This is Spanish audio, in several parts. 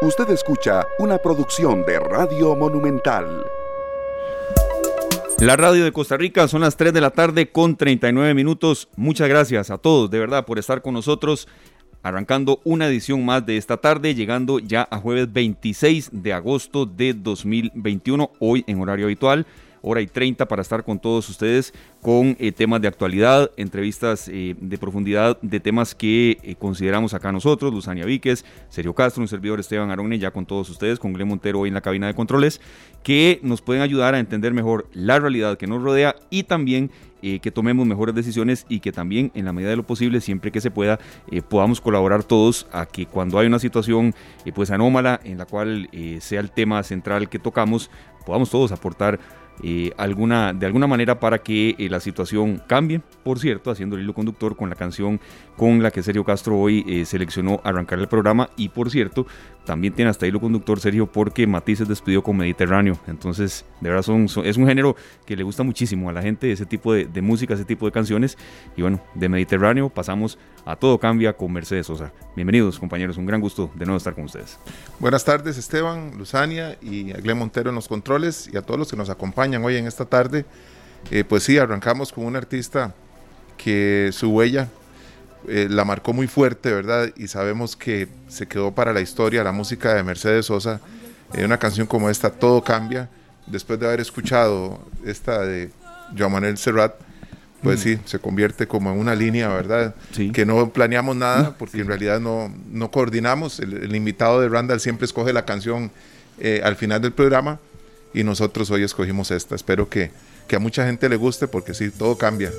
Usted escucha una producción de Radio Monumental. La radio de Costa Rica son las 3 de la tarde con 39 minutos. Muchas gracias a todos de verdad por estar con nosotros. Arrancando una edición más de esta tarde, llegando ya a jueves 26 de agosto de 2021, hoy en horario habitual hora y 30 para estar con todos ustedes con eh, temas de actualidad, entrevistas eh, de profundidad de temas que eh, consideramos acá nosotros, Luzania Víquez, Sergio Castro, un servidor Esteban Arone, ya con todos ustedes, con Glen Montero en la cabina de controles, que nos pueden ayudar a entender mejor la realidad que nos rodea y también que tomemos mejores decisiones y que también en la medida de lo posible, siempre que se pueda, podamos colaborar todos a que cuando hay una situación pues anómala en la cual sea el tema central que tocamos, podamos todos aportar alguna, de alguna manera para que eh, la situación cambie. Por cierto, haciendo el hilo conductor con la canción con la que Sergio Castro hoy eh, seleccionó arrancar el programa. Y por cierto, también tiene hasta hilo conductor Sergio porque Matices despidió con Mediterráneo. Entonces, de verdad, es un género que le gusta muchísimo a la gente, ese tipo de, música, ese tipo de canciones. Y bueno, de Mediterráneo pasamos a Todo Cambia con Mercedes Sosa. Bienvenidos, compañeros. Un gran gusto de nuevo estar con ustedes. Buenas tardes, Esteban, Luzania y a Montero en los controles y a todos los que nos acompañan hoy en esta tarde. Eh, pues sí, arrancamos con un artista que su huella eh, la marcó muy fuerte, ¿verdad? Y sabemos que se quedó para la historia la música de Mercedes Sosa. Eh, una canción como esta, Todo Cambia. Después de haber escuchado esta de Joan Manuel Serrat, pues sí, se convierte como en una línea, ¿verdad? Que no planeamos nada, porque en realidad no, no coordinamos. El, invitado de Randall siempre escoge la canción eh, al final del programa y nosotros hoy escogimos esta. Espero que, que a mucha gente le guste, porque sí, todo cambia.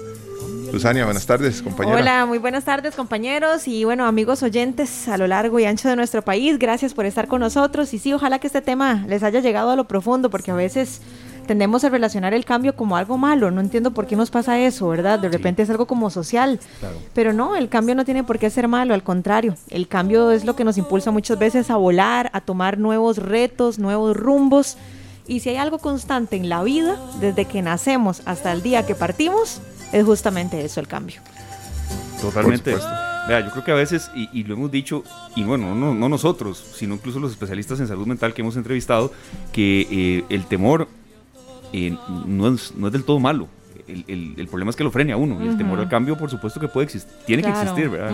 Luzania, buenas tardes, compañera. Hola, muy buenas tardes, compañeros y bueno, amigos oyentes a lo largo y ancho de nuestro país. Gracias por estar con nosotros y sí, ojalá que este tema les haya llegado a lo profundo, porque a veces tendemos a relacionar el cambio como algo malo. No entiendo por qué nos pasa eso, ¿verdad? De repente es algo como social. Pero no, el cambio no tiene por qué ser malo, al contrario. El cambio es lo que nos impulsa muchas veces a volar, a tomar nuevos retos, nuevos rumbos. Y si hay algo constante en la vida, desde que nacemos hasta el día que partimos, es justamente eso, el cambio. Totalmente. Vea, yo creo que a veces, y, lo hemos dicho, y bueno, no, no, nosotros, sino incluso los especialistas en salud mental que hemos entrevistado, que eh, el temor no, es, no es del todo malo. El, el, problema es que lo frene a uno. Y el temor al cambio, por supuesto que puede existir, tiene que existir, ¿verdad?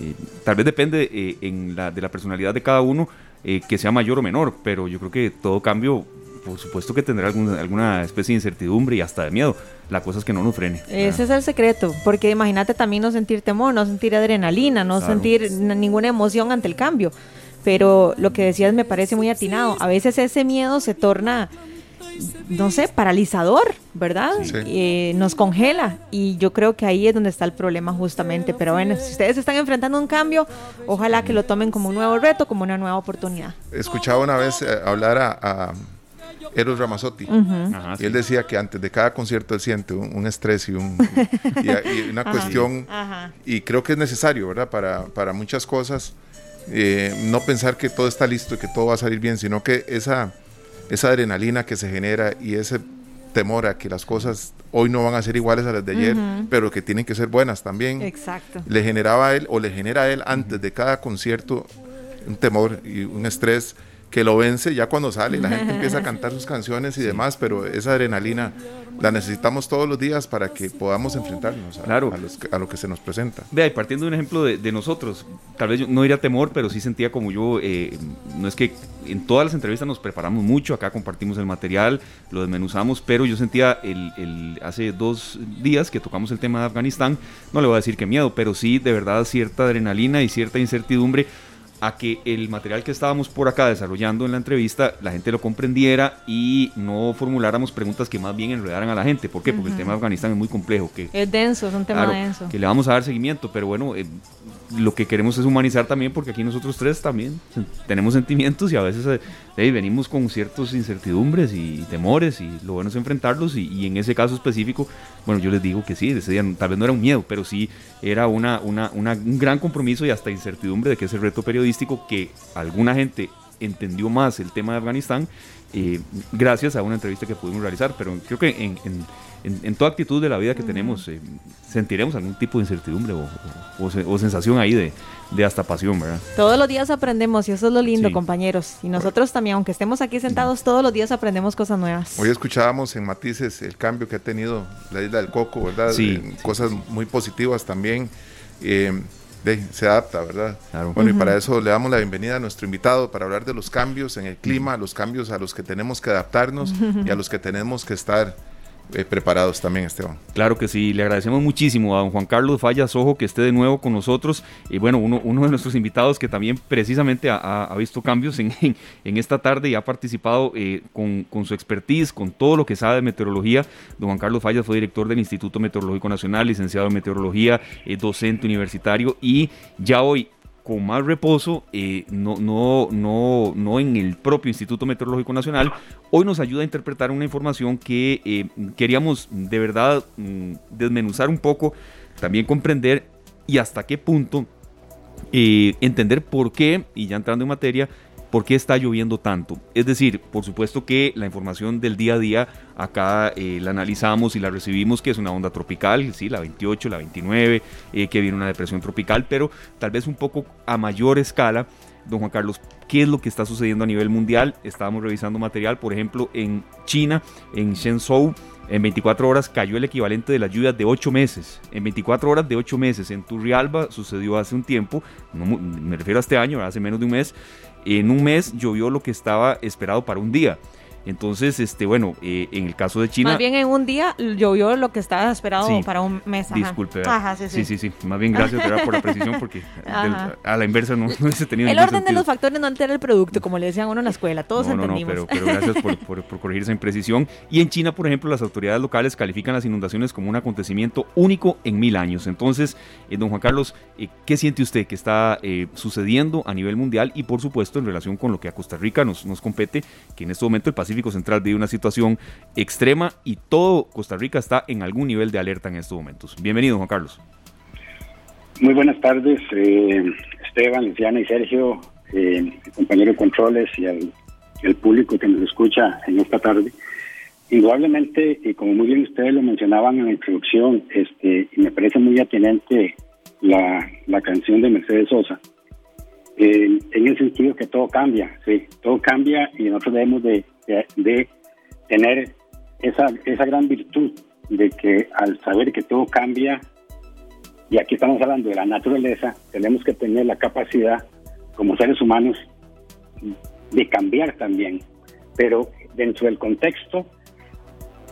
Eh, tal vez depende eh, en la, de la personalidad de cada uno eh, que sea mayor o menor, pero yo creo que todo cambio, por supuesto que tendrá alguna, alguna especie de incertidumbre y hasta de miedo. La cosa es que no nos frene. Ese es el secreto, porque imagínate también no sentir temor, no sentir adrenalina, no sentir ninguna emoción ante el cambio. Pero lo que decías me parece muy atinado. A veces ese miedo se torna no sé, paralizador, ¿verdad? Eh, nos congela y yo creo que ahí es donde está el problema justamente. Pero bueno, si ustedes están enfrentando un cambio, ojalá que lo tomen como un nuevo reto, como una nueva oportunidad. Escuchaba una vez eh, hablar a, Eros Ramazzotti y él decía que antes de cada concierto él siente un, estrés y, un, una cuestión y creo que es necesario, ¿verdad? Para, para muchas cosas. Eh, no pensar que todo está listo y que todo va a salir bien, sino que esa esa adrenalina que se genera y ese temor a que las cosas hoy no van a ser iguales a las de ayer, pero que tienen que ser buenas también. Exacto. Le generaba a él o le genera a él antes de cada concierto un temor y un estrés que lo vence ya cuando sale, la gente empieza a cantar sus canciones y demás, pero esa adrenalina la necesitamos todos los días para que podamos enfrentarnos a, a, lo que se nos presenta. Vea, y partiendo de un ejemplo de, nosotros, tal vez yo no diría temor, pero sí sentía como yo, eh, no es que en todas las entrevistas nos preparamos mucho, acá compartimos el material, lo desmenuzamos, pero yo sentía el, el, hace dos días que tocamos el tema de Afganistán, no le voy a decir que miedo, pero sí de verdad cierta adrenalina y cierta incertidumbre a que el material que estábamos por acá desarrollando en la entrevista la gente lo comprendiera y no formuláramos preguntas que más bien enredaran a la gente. ¿Por qué? Porque el tema de Afganistán es muy complejo. Que, es denso, es un tema denso. Que le vamos a dar seguimiento, pero bueno, eh, lo que queremos es humanizar también porque aquí nosotros tres también tenemos sentimientos y a veces eh, venimos con ciertas incertidumbres y temores y lo bueno es enfrentarlos y, en ese caso específico, bueno, yo les digo que sí, ese día tal vez no era un miedo, pero sí era una, una, un gran compromiso y hasta incertidumbre de que ese reto periodístico que alguna gente entendió más el tema de Afganistán eh, gracias a una entrevista que pudimos realizar, pero creo que en, en, toda actitud de la vida que tenemos eh, sentiremos algún tipo de incertidumbre o, sensación ahí de, de, hasta pasión, ¿verdad? Todos los días aprendemos y eso es lo lindo, compañeros. Y nosotros también, aunque estemos aquí sentados, todos los días aprendemos cosas nuevas. Hoy escuchábamos en Matices el cambio que ha tenido la isla del Coco, ¿verdad? Sí. cosas muy positivas también. Eh, se adapta, ¿verdad? Bueno, y para eso le damos la bienvenida a nuestro invitado para hablar de los cambios en el clima, los cambios a los que tenemos que adaptarnos y a los que tenemos que estar eh, preparados también, Esteban. Claro que sí, le agradecemos muchísimo a don Juan Carlos Fallas Ojo que esté de nuevo con nosotros. Y bueno, uno, de nuestros invitados que también precisamente ha, visto cambios en, en, esta tarde y ha participado eh, con, con, su expertise, con todo lo que sabe de meteorología. Don Juan Carlos Fallas fue director del Instituto Meteorológico Nacional, licenciado en meteorología, eh, docente universitario y ya hoy con más reposo, eh, no, no, no, no en el propio Instituto Meteorológico Nacional, hoy nos ayuda a interpretar una información que eh, queríamos de verdad mm, desmenuzar un poco, también comprender y hasta qué punto eh, entender por qué, y ya entrando en materia, ¿Por qué está lloviendo tanto? Es decir, por supuesto que la información del día a día acá eh, la analizamos y la recibimos, que es una onda tropical, sí, la 28, la 29, eh, que viene una depresión tropical, pero tal vez un poco a mayor escala. Don Juan Carlos, ¿qué es lo que está sucediendo a nivel mundial? Estábamos revisando material, por ejemplo, en China, en Shenzhou, en 24 horas cayó el equivalente de las lluvias de 8 meses. En 24 horas de 8 meses. En Turrialba sucedió hace un tiempo, me refiero a este año, hace menos de un mes, en un mes llovió lo que estaba esperado para un día. Entonces, este, bueno, eh, en el caso de China. Más bien en un día llovió lo que estaba esperado para un mes. Disculpe. sí, sí, sí, Más bien gracias por la precisión porque a la inversa no, no hubiese tenido El orden de los factores no altera el producto, como le decían uno en la escuela. Todos no, entendimos. No, pero, pero gracias por, por, corregir esa imprecisión. Y en China, por ejemplo, las autoridades locales califican las inundaciones como un acontecimiento único en mil años. Entonces, eh, don Juan Carlos, eh, ¿qué siente usted que está sucediendo a nivel mundial y, por supuesto, en relación con lo que a Costa Rica nos, nos compete, que en este momento el Pacífico Central vive una situación extrema y todo Costa Rica está en algún nivel de alerta en estos momentos. Bienvenido, Juan Carlos. Muy buenas tardes, eh, Esteban, Luciana y Sergio, eh, compañero de controles y al, público que nos escucha en esta tarde. Indudablemente, y como muy bien ustedes lo mencionaban en la introducción, este, me parece muy atinente la, la canción de Mercedes Sosa, en el sentido que todo cambia, sí, todo cambia y nosotros debemos de, de, tener esa, esa gran virtud de que al saber que todo cambia, y aquí estamos hablando de la naturaleza, tenemos que tener la capacidad como seres humanos de cambiar también, pero dentro del contexto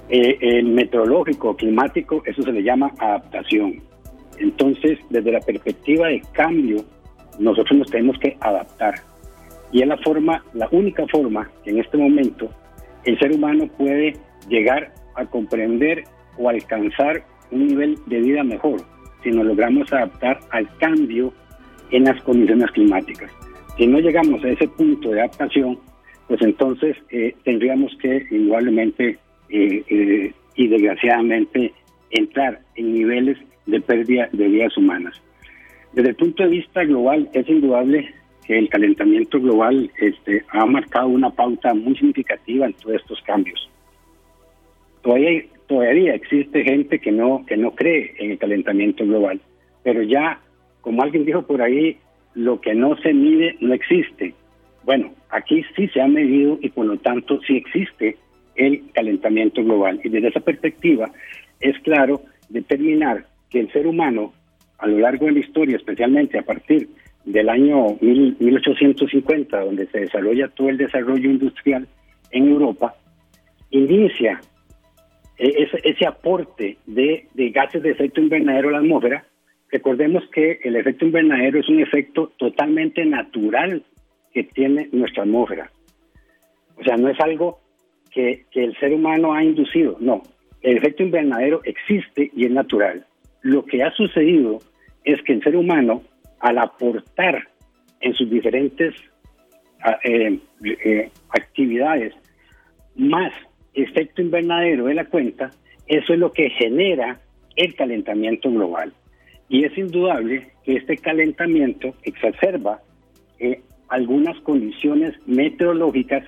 eh, meteorológico, climático, eso se le llama adaptación. Entonces, desde la perspectiva de cambio, nosotros nos tenemos que adaptar. Y es la forma, la única forma que en este momento el ser humano puede llegar a comprender o alcanzar un nivel de vida mejor si nos logramos adaptar al cambio en las condiciones climáticas. Si no llegamos a ese punto de adaptación, pues entonces eh, tendríamos que igualmente eh, eh, y desgraciadamente entrar en niveles de pérdida de vidas humanas. Desde el punto de vista global, es indudable que el calentamiento global este, ha marcado una pauta muy significativa en todos estos cambios. Todavía, todavía existe gente que no, que no cree en el calentamiento global, pero ya, como alguien dijo por ahí, lo que no se mide no existe. Bueno, aquí sí se ha medido y por lo tanto sí existe el calentamiento global. Y desde esa perspectiva es claro determinar que el ser humano a lo largo de la historia, especialmente a partir del año 1850, donde se desarrolla todo el desarrollo industrial en Europa, inicia e-, ese, aporte de, gases de efecto invernadero a la atmósfera. Recordemos que el efecto invernadero es un efecto totalmente natural que tiene nuestra atmósfera. O sea, no es algo que, que el ser humano ha inducido, no. El efecto invernadero existe y es natural. Lo que ha sucedido es que el ser humano, al aportar en sus diferentes ah, eh, eh, actividades más efecto invernadero de la cuenta, eso es lo que genera el calentamiento global. Y es indudable que este calentamiento exacerba eh, algunas condiciones meteorológicas,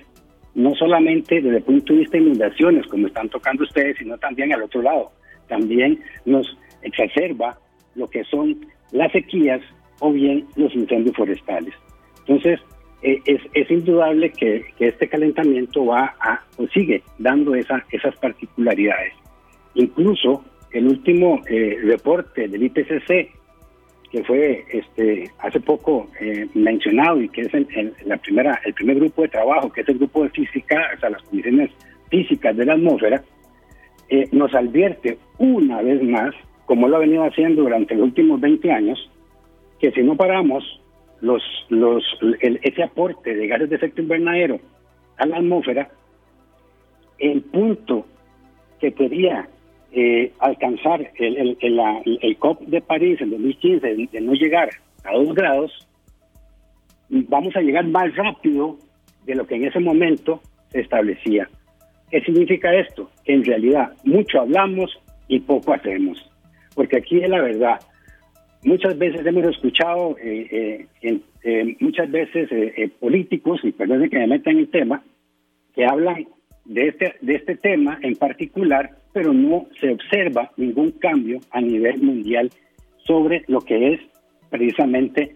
no solamente desde el punto de vista de inundaciones, como están tocando ustedes, sino también al otro lado. También nos exacerba lo que son las sequías o bien los incendios forestales. Entonces, eh, es, es, indudable que, este calentamiento va a, o sigue dando esa, esas particularidades. Incluso el último eh, reporte del IPCC, que fue este, hace poco eh, mencionado y que es el, la primera, el primer grupo de trabajo, que es el grupo de física, o sea, las condiciones físicas de la atmósfera, nos advierte una vez más, como lo ha venido haciendo durante los últimos 20 años, que si no paramos los, los, ese aporte de gases de efecto invernadero a la atmósfera, el punto que quería eh, alcanzar el, el, COP de París en 2015 de, no llegar a 2 grados, vamos a llegar más rápido de lo que en ese momento se establecía. ¿Qué significa esto? Que en realidad mucho hablamos y poco hacemos. Porque aquí es la verdad, Muchas veces hemos escuchado, eh, eh, eh, muchas veces políticos, y perdón que me meta en el tema, que hablan de este, de este tema en particular, pero no se observa ningún cambio a nivel mundial sobre lo que es precisamente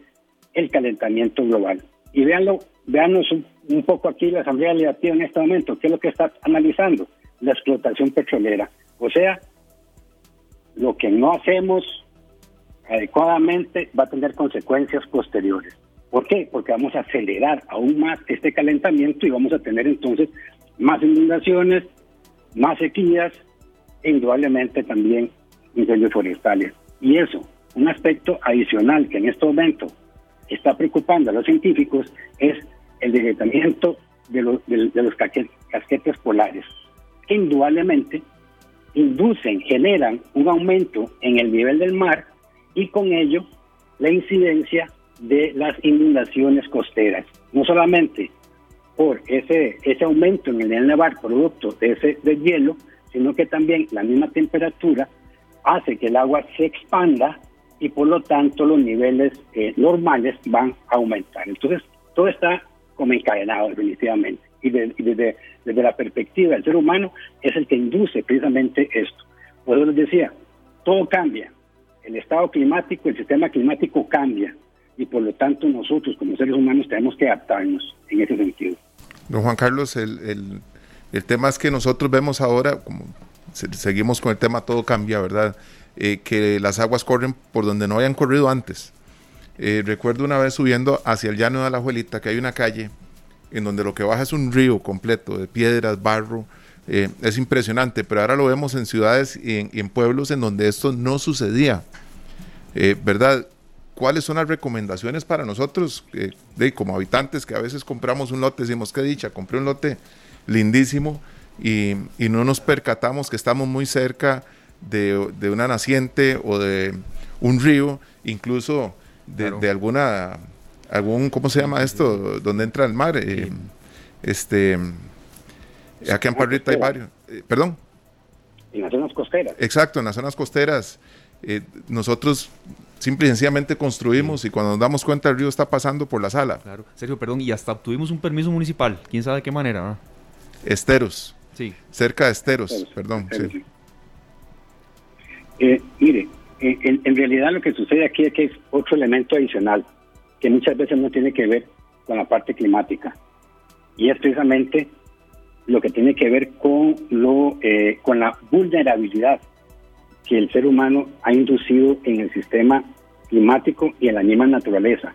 el calentamiento global. Y véanlo, véanos un, un poco aquí la Asamblea Legislativa en este momento, ¿qué es lo que está analizando? La explotación petrolera. O sea, lo que no hacemos adecuadamente va a tener consecuencias posteriores. ¿Por qué? Porque vamos a acelerar aún más este calentamiento y vamos a tener entonces más inundaciones, más sequías e indudablemente también incendios forestales. Y eso, un aspecto adicional que en este momento está preocupando a los científicos es el debilitamiento de los, de, los casquetes polares, que indudablemente inducen, generan un aumento en el nivel del mar y con ello la incidencia de las inundaciones costeras. No solamente por ese, ese aumento en el nivel producto de ese de hielo, sino que también la misma temperatura hace que el agua se expanda y por lo tanto los niveles eh, normales van a aumentar. Entonces, todo está como encadenado definitivamente. Y, desde, desde la perspectiva del ser humano es el que induce precisamente esto. Por eso les decía, todo cambia, el estado climático, el sistema climático cambia y por lo tanto nosotros como seres humanos tenemos que adaptarnos en ese sentido. Don Juan Carlos, el, tema es que nosotros vemos ahora, como seguimos con el tema, todo cambia, ¿verdad? Eh, que las aguas corren por donde no habían corrido antes. Eh, recuerdo una vez subiendo hacia el llano de la Abuelita que hay una calle en donde lo que baja es un río completo de piedras, barro, eh, es impresionante, pero ahora lo vemos en ciudades y en, pueblos en donde esto no sucedía. Eh, ¿Verdad? ¿Cuáles son las recomendaciones para nosotros, eh, de, como habitantes, que a veces compramos un lote, decimos, qué dicha, compré un lote lindísimo y, no nos percatamos que estamos muy cerca de, una naciente o de un río, incluso de, alguna, algún, ¿cómo se llama esto? Donde entra el mar. este Aquí en Parrita hay varios. Eh, ¿Perdón? En las zonas costeras. Exacto, en las zonas costeras. Eh, nosotros simple y sencillamente construimos y cuando nos damos cuenta el río está pasando por la sala. Claro, Sergio, perdón, y hasta obtuvimos un permiso municipal, quién sabe de qué manera. Esteros. Sí. Cerca de Esteros, perdón. Eh, mire, en, en, realidad lo que sucede aquí es que es otro elemento adicional que muchas veces no tiene que ver con la parte climática y es precisamente lo que tiene que ver con, lo, eh, con la vulnerabilidad que el ser humano ha inducido en el sistema climático y en la misma naturaleza.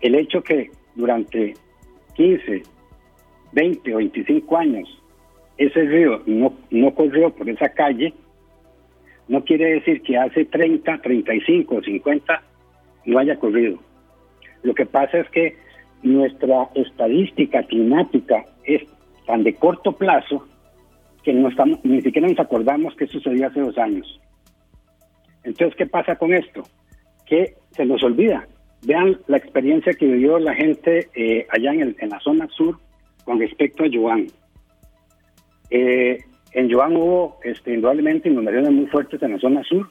El hecho que durante 15, 20 o 25 años ese río no, no corrió por esa calle, no quiere decir que hace 30, 35 o 50 no haya corrido. Lo que pasa es que nuestra estadística climática es tan de corto plazo que no estamos, ni siquiera nos acordamos que sucedió hace dos años. Entonces, ¿qué pasa con esto? Que se nos olvida. Vean la experiencia que vivió la gente eh, allá en, la zona sur con respecto a Yuan. Eh, en Yuan hubo este, indudablemente inundaciones muy fuertes en la zona sur.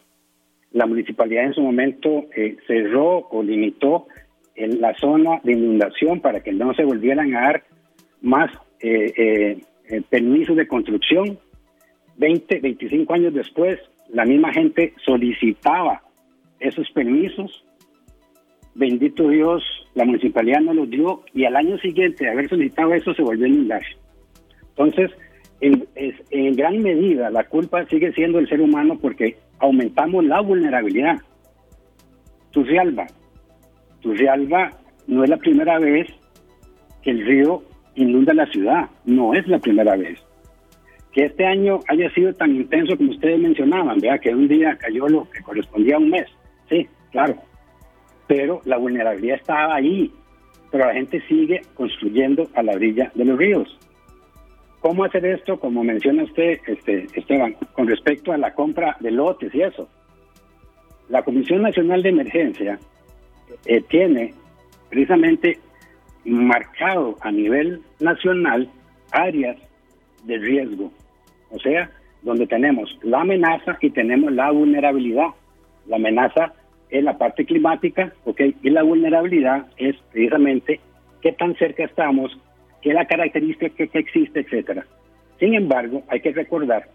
La municipalidad en su momento eh, cerró o limitó en la zona de inundación para que no se volvieran a dar más eh, eh, eh, permisos de construcción. 20, 25 años después, la misma gente solicitaba esos permisos. Bendito Dios, la municipalidad no los dio y al año siguiente de haber solicitado eso se volvió a inundar. Entonces, en, en gran medida la culpa sigue siendo el ser humano porque aumentamos la vulnerabilidad. Turrialba, Turrialba no es la primera vez que el río inunda la ciudad, no es la primera vez. Que este año haya sido tan intenso como ustedes mencionaban, vea que un día cayó lo que correspondía a un mes, sí, claro, pero la vulnerabilidad estaba ahí, pero la gente sigue construyendo a la orilla de los ríos. ¿Cómo hacer esto? Como menciona usted, este, Esteban, con respecto a la compra de lotes y eso. La Comisión Nacional de Emergencia eh, tiene precisamente marcado a nivel nacional áreas de riesgo, o sea, donde tenemos la amenaza y tenemos la vulnerabilidad. La amenaza es la parte climática, ¿ok? Y la vulnerabilidad es precisamente qué tan cerca estamos qué es la característica que, existe, etcétera. Sin embargo, hay que recordar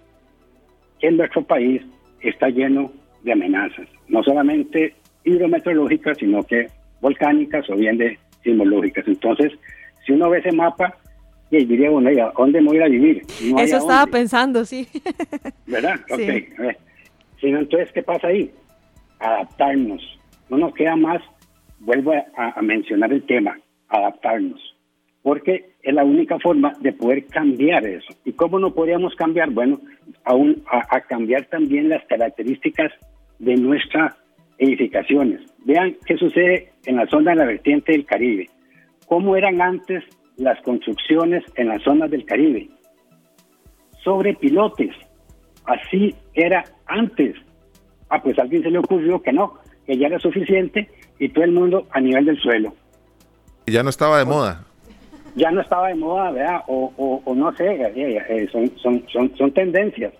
que nuestro país está lleno de amenazas, no solamente hidrometeorológicas, sino que volcánicas o bien de sismológicas. Entonces, si uno ve ese mapa, y diría, bueno, ¿a dónde voy a a vivir? Eso estaba pensando, sí. ¿Verdad? Sí. Ok. entonces, ¿qué pasa ahí? Adaptarnos. No nos queda más, vuelvo a mencionar el tema, adaptarnos porque es la única forma de poder cambiar eso. ¿Y cómo no podríamos cambiar? Bueno, aún a, cambiar también las características de nuestras edificaciones. Vean qué sucede en la zona de la vertiente del Caribe. ¿Cómo eran antes las construcciones en las zonas del Caribe? Sobre pilotes. Así era antes. Ah, pues a alguien se le ocurrió que no, que ya era suficiente y todo el mundo a nivel del suelo. Ya no estaba de moda ya no estaba de moda, ¿verdad? O, o, no sé, eh, eh, son, son, son, son tendencias.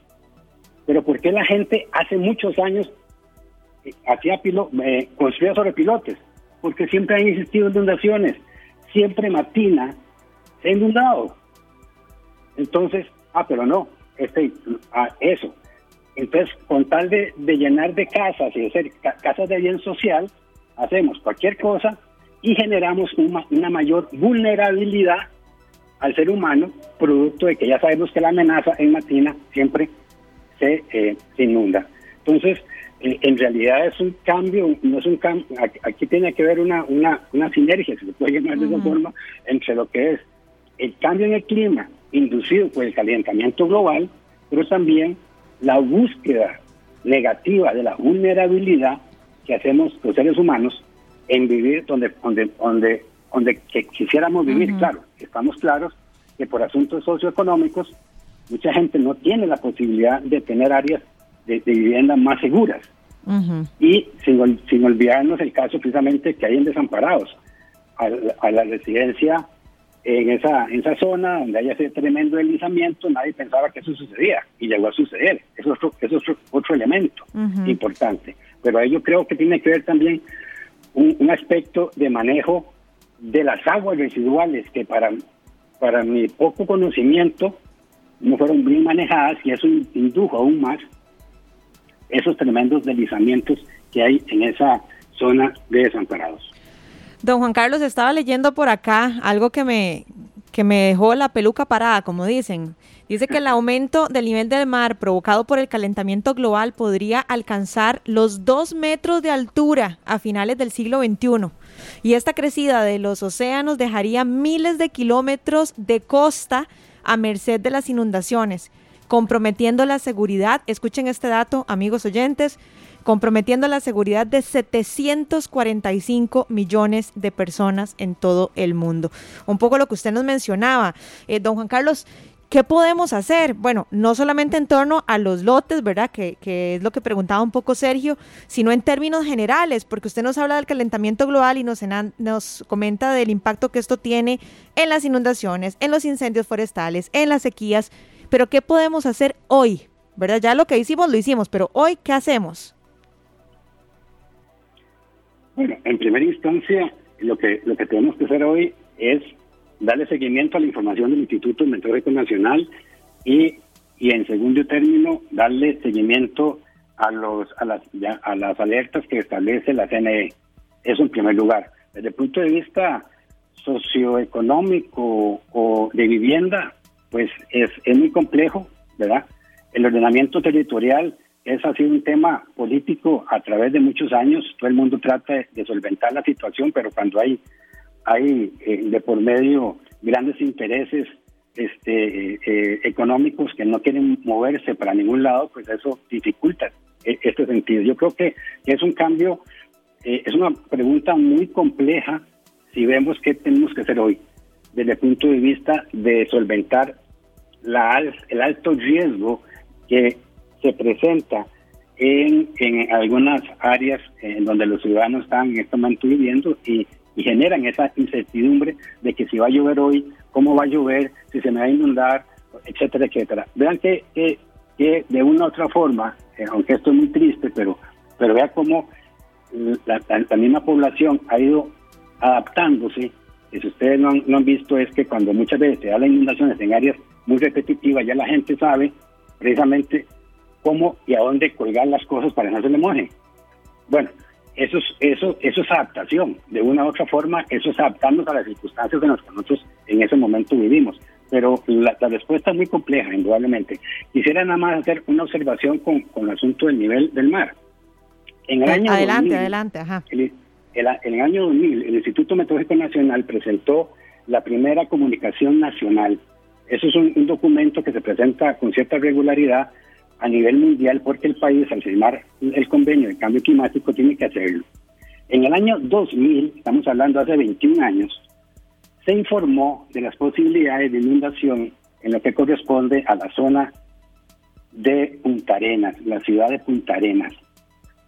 Pero ¿por qué la gente hace muchos años hacía pilo, construía sobre pilotes? Porque siempre han existido inundaciones, siempre Matina se ha inundado. Entonces, ah, pero no, este, ah, eso. Entonces, con tal de, de llenar de casas y de ser casas de bien social, hacemos cualquier cosa y generamos una, mayor vulnerabilidad al ser humano, producto de que ya sabemos que la amenaza en Matina siempre se, eh, inunda. Entonces, eh, en realidad es un cambio, no es un cambio, aquí tiene que haber una, una, una sinergia, si se puede llamar de esa forma, entre lo que es el cambio en el clima inducido por el calentamiento global, pero también la búsqueda negativa de la vulnerabilidad que hacemos los seres humanos en vivir donde donde donde donde que quisiéramos vivir, claro, estamos claros que por asuntos socioeconómicos mucha gente no tiene la posibilidad de tener áreas de, vivienda más seguras. Y sin, sin olvidarnos el caso precisamente que hay en desamparados, a, la residencia en esa, en esa zona donde hay ese tremendo deslizamiento, nadie pensaba que eso sucedía y llegó a suceder. Eso es otro, eso es otro, elemento importante. Pero ahí yo creo que tiene que ver también un, aspecto de manejo de las aguas residuales que para, para mi poco conocimiento no fueron bien manejadas y eso indujo aún más esos tremendos deslizamientos que hay en esa zona de desamparados. Don Juan Carlos, estaba leyendo por acá algo que me, que me dejó la peluca parada, como dicen. Dice que el aumento del nivel del mar provocado por el calentamiento global podría alcanzar los dos metros de altura a finales del siglo XXI. Y esta crecida de los océanos dejaría miles de kilómetros de costa a merced de las inundaciones, comprometiendo la seguridad, escuchen este dato, amigos oyentes, comprometiendo la seguridad de 745 millones de personas en todo el mundo. Un poco lo que usted nos mencionaba. Eh, don Juan Carlos, ¿Qué podemos hacer? Bueno, no solamente en torno a los lotes, ¿verdad? Que, es lo que preguntaba un poco Sergio, sino en términos generales, porque usted nos habla del calentamiento global y nos, nos comenta del impacto que esto tiene en las inundaciones, en los incendios forestales, en las sequías. Pero ¿qué podemos hacer hoy? ¿Verdad? Ya lo que hicimos, lo hicimos, pero hoy, ¿qué hacemos? Bueno, en primera instancia, lo que, lo que tenemos que hacer hoy es darle seguimiento a la información del Instituto Meteorológico Nacional y, y en segundo término, darle seguimiento a, los, a, las, a las alertas que establece la CNE. Eso en primer lugar. Desde el punto de vista socioeconómico o de vivienda, pues es, es muy complejo, ¿verdad? El ordenamiento territorial es así un tema político a través de muchos años. Todo el mundo trata de, solventar la situación, pero cuando hay, hay eh, de por medio grandes intereses este, eh, eh, económicos que no quieren moverse para ningún lado, pues eso dificulta este sentido. Yo creo que es un cambio, es una pregunta muy compleja si vemos qué tenemos que hacer hoy desde el punto de vista de solventar la, el alto riesgo que se presenta en, en algunas áreas en donde los ciudadanos están en este momento viviendo y, generan esa incertidumbre de que si va a llover hoy, cómo va a llover, si se me va a inundar, etcétera, etcétera. Vean que, que, de una u otra forma, eh, aunque esto es muy triste, pero, pero vea cómo la, la, misma población ha ido adaptándose. Y si ustedes no han, no han visto es que cuando muchas veces se da las inundaciones en áreas muy repetitivas, ya la gente sabe precisamente cómo y a dónde colgar las cosas para que no se le moje. Bueno, eso es, eso, eso es adaptación. De una u otra forma, eso es adaptarnos a las circunstancias en las que nosotros en ese momento vivimos. Pero la, respuesta es muy compleja, indudablemente. Quisiera nada más hacer una observación con, con el asunto del nivel del mar. En el año adelante, adelante, ajá. En el año 2000, el Instituto Meteorológico Nacional presentó la primera comunicación nacional. Eso es un documento que se presenta con cierta regularidad a nivel mundial porque el país al firmar el convenio de cambio climático tiene que hacerlo. En el año 2000, estamos hablando hace 21 años, se informó de las posibilidades de inundación en lo que corresponde a la zona de Punta Arenas, la ciudad de Punta Arenas,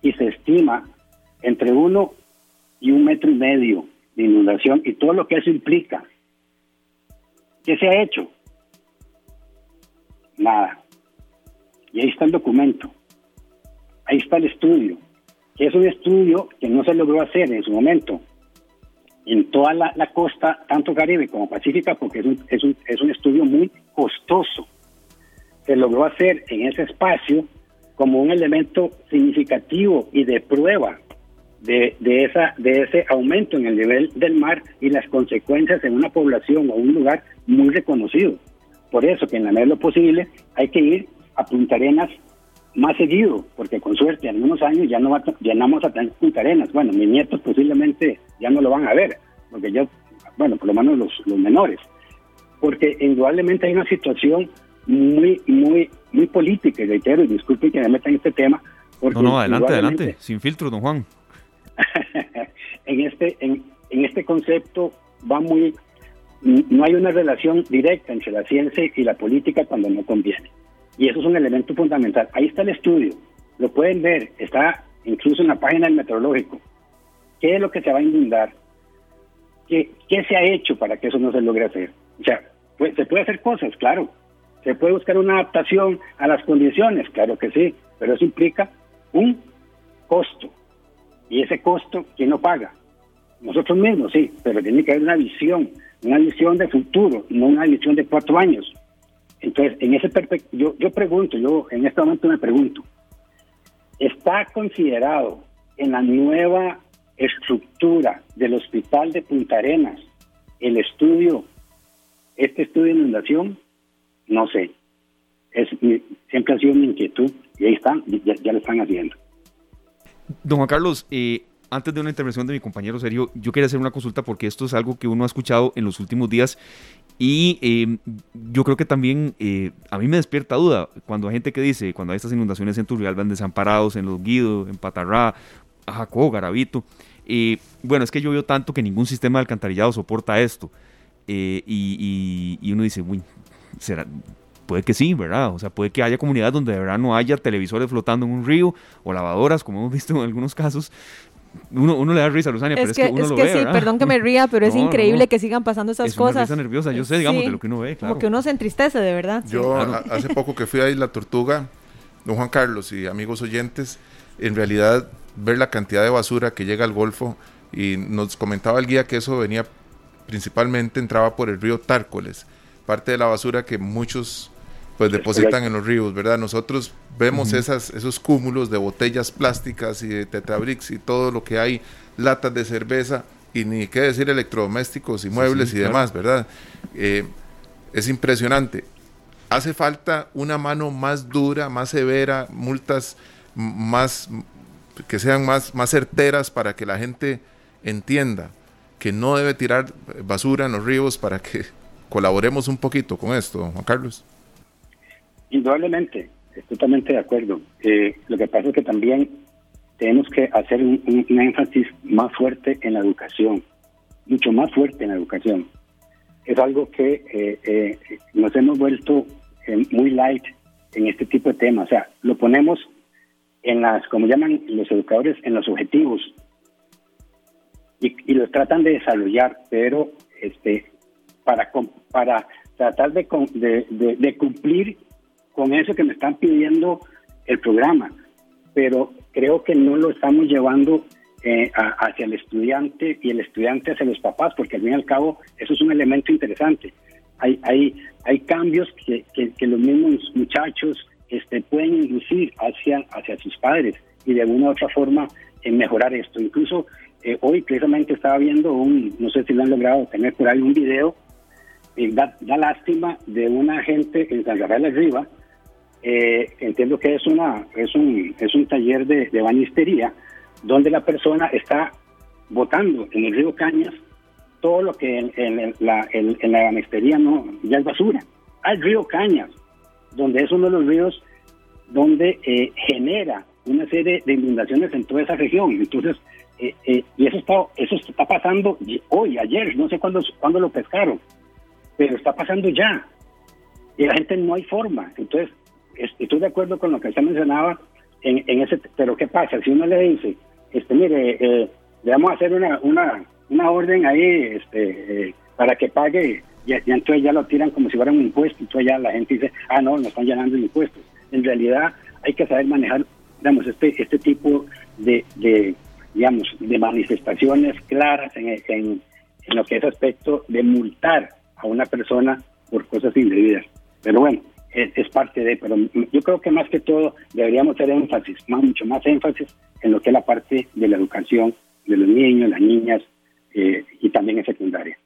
y se estima entre uno y un metro y medio de inundación y todo lo que eso implica. ¿Qué se ha hecho? Nada. Y ahí está el documento. Ahí está el estudio. Que es un estudio que no se logró hacer en su momento en toda la, costa, tanto Caribe como Pacífica, porque es un, es, un, es un estudio muy costoso. Se logró hacer en ese espacio como un elemento significativo y de prueba de, de, esa, de ese aumento en el nivel del mar y las consecuencias en una población o un lugar muy reconocido. Por eso que en la medida de lo posible hay que ir a Punta Arenas más seguido, porque con suerte en unos años ya no va, llenamos a tener Punta Arenas. Bueno, mis nietos posiblemente ya no lo van a ver, porque yo, bueno, por lo menos los, los menores, porque indudablemente hay una situación muy, muy, muy política, y reitero, y disculpe que me meta en este tema. Porque no, no, adelante, adelante, sin filtro, don Juan. en, este, en, en este concepto va muy, no hay una relación directa entre la ciencia y la política cuando no conviene. Y eso es un elemento fundamental. Ahí está el estudio, lo pueden ver, está incluso en la página del meteorológico. ¿Qué es lo que se va a inundar? ¿Qué, qué se ha hecho para que eso no se logre hacer? O sea, pues, se puede hacer cosas, claro. Se puede buscar una adaptación a las condiciones, claro que sí, pero eso implica un costo. Y ese costo, ¿quién lo paga? Nosotros mismos, sí, pero tiene que haber una visión, una visión de futuro, no una visión de cuatro años. Entonces, en ese yo, yo pregunto, yo en este momento me pregunto, ¿está considerado en la nueva estructura del hospital de Punta Arenas el estudio, este estudio de inundación? No sé. Es, siempre ha sido mi inquietud y ahí están, ya, ya lo están haciendo. Don Juan Carlos, eh, antes de una intervención de mi compañero Sergio, yo quería hacer una consulta porque esto es algo que uno ha escuchado en los últimos días y em, yo creo que también eh, a mí me despierta duda cuando hay gente que dice, cuando hay estas inundaciones en Turrialba, en Desamparados, en Los Guidos, en Patarrá, Ajacó, Garavito, eh, bueno, es que yo veo tanto que ningún sistema de alcantarillado soporta esto. Eh, y, y, uno dice, uy, será, puede que sí, ¿verdad? O sea, puede que haya comunidades donde de verdad no haya televisores flotando en un río o lavadoras, como hemos visto en algunos casos, uno, uno, le da risa a Luzania, pero es que, uno es lo que sí, perdón que me ría, pero es increíble que sigan pasando esas cosas. Es una nerviosa, yo sé, digamos, de lo que uno ve, claro. Como que uno se entristece, de verdad. Yo hace poco que fui a Isla Tortuga, don Juan Carlos y amigos oyentes, en realidad ver la cantidad de basura que llega al Golfo Y nos comentaba el guía que eso venía principalmente, entraba por el río Tárcoles, parte de la basura que muchos pues depositan en los ríos, ¿verdad? Nosotros vemos esas, esos cúmulos de botellas plásticas y de tetrabricks y todo lo que hay, latas de cerveza y ni qué decir electrodomésticos y muebles y demás, ¿verdad? Eh, es impresionante. Hace falta una mano más dura, más severa, multas más que sean más, más certeras para que la gente entienda que no debe tirar basura en los ríos para que colaboremos un poquito con esto, Juan Carlos. Indudablemente, estoy totalmente de acuerdo. Eh, lo que pasa es que también tenemos que hacer un, énfasis más fuerte en la educación, mucho más fuerte en la educación. Es algo que eh, eh, nos hemos vuelto muy light en este tipo de temas. O sea, lo ponemos en las, como llaman los educadores, en los objetivos y, y los tratan de desarrollar, pero este para para tratar de, de, de, cumplir con eso que me están pidiendo el programa, pero creo que no lo estamos llevando eh, hacia el estudiante y el estudiante hacia los papás, porque al fin y al cabo eso es un elemento interesante. Hay, hay, hay cambios que, que, los mismos muchachos este, pueden inducir hacia, hacia sus padres y de alguna u otra forma en mejorar esto. Incluso eh, hoy precisamente estaba viendo un, no sé si lo han logrado tener por ahí un video, eh, da, lástima de una gente en San Rafael de Riva, eh, entiendo que es una es un es un taller de, de banistería donde la persona está botando en el río Cañas todo lo que en, la, en, la banistería no ya es basura. Al río Cañas donde es uno de los ríos donde eh, genera una serie de inundaciones en toda esa región. Entonces eh, y eso está eso está pasando hoy ayer no sé cuándo cuándo lo pescaron pero está pasando ya. Y la gente no hay forma. Entonces estoy de acuerdo con lo que usted mencionaba en, en ese, pero ¿qué pasa? Si uno le dice, este, mire, eh, le vamos a hacer una, una, una orden ahí este, eh, para que pague, y, entonces ya lo tiran como si fuera un impuesto, entonces ya la gente dice, ah, no, nos están llenando de impuestos. En realidad hay que saber manejar, digamos, este, este tipo de, de digamos, de manifestaciones claras en, en, en lo que es aspecto de multar a una persona por cosas indebidas. Pero bueno, es, parte de, pero yo creo que más que todo deberíamos hacer énfasis, más, mucho más énfasis en lo que es la parte de la educación de los niños, las niñas eh, y también en secundaria.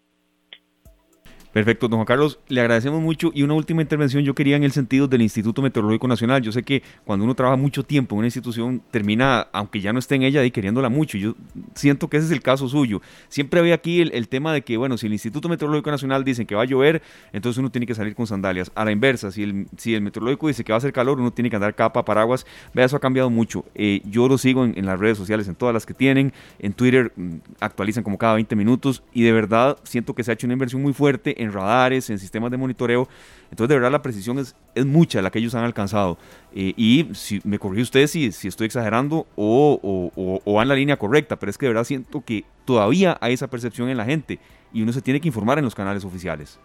Perfecto, don Juan Carlos, le agradecemos mucho y una última intervención yo quería en el sentido del Instituto Meteorológico Nacional. Yo sé que cuando uno trabaja mucho tiempo en una institución termina, aunque ya no esté en ella, y queriéndola mucho. Yo siento que ese es el caso suyo. Siempre había aquí el, tema de que, bueno, si el Instituto Meteorológico Nacional dice que va a llover, entonces uno tiene que salir con sandalias. A la inversa, si el, si el meteorológico dice que va a hacer calor, uno tiene que andar capa, paraguas. Vea, eso ha cambiado mucho. Eh, yo lo sigo en, en, las redes sociales, en todas las que tienen. En Twitter mm, actualizan como cada 20 minutos y de verdad siento que se ha hecho una inversión muy fuerte en radares, en sistemas de monitoreo. Entonces, de verdad, la precisión es, es mucha la que ellos han alcanzado. Eh, y si me corrige usted si, si estoy exagerando o, o, o, va en la línea correcta, pero es que de verdad siento que todavía hay esa percepción en la gente y uno se tiene que informar en los canales oficiales.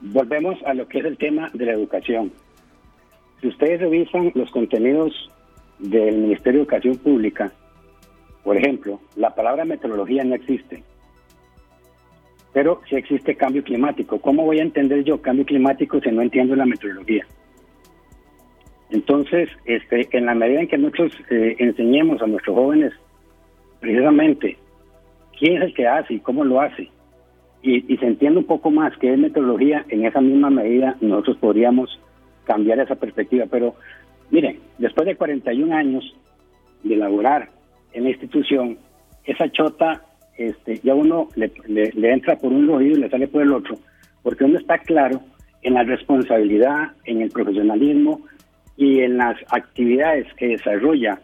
Volvemos a lo que es el tema de la educación. Si ustedes revisan los contenidos del Ministerio de Educación Pública, por ejemplo, la palabra meteorología no existe. Pero si existe cambio climático. ¿Cómo voy a entender yo cambio climático si no entiendo la meteorología? Entonces, este, en la medida en que nosotros eh, enseñemos a nuestros jóvenes precisamente quién es el que hace y cómo lo hace, y, se entiende un poco más qué es meteorología, en esa misma medida nosotros podríamos cambiar esa perspectiva. Pero miren, después de 41 años de laborar en la institución, esa chota este, ya uno le, entra por un oído y le sale por el otro, porque uno está claro en la responsabilidad, en el profesionalismo y en las actividades que desarrolla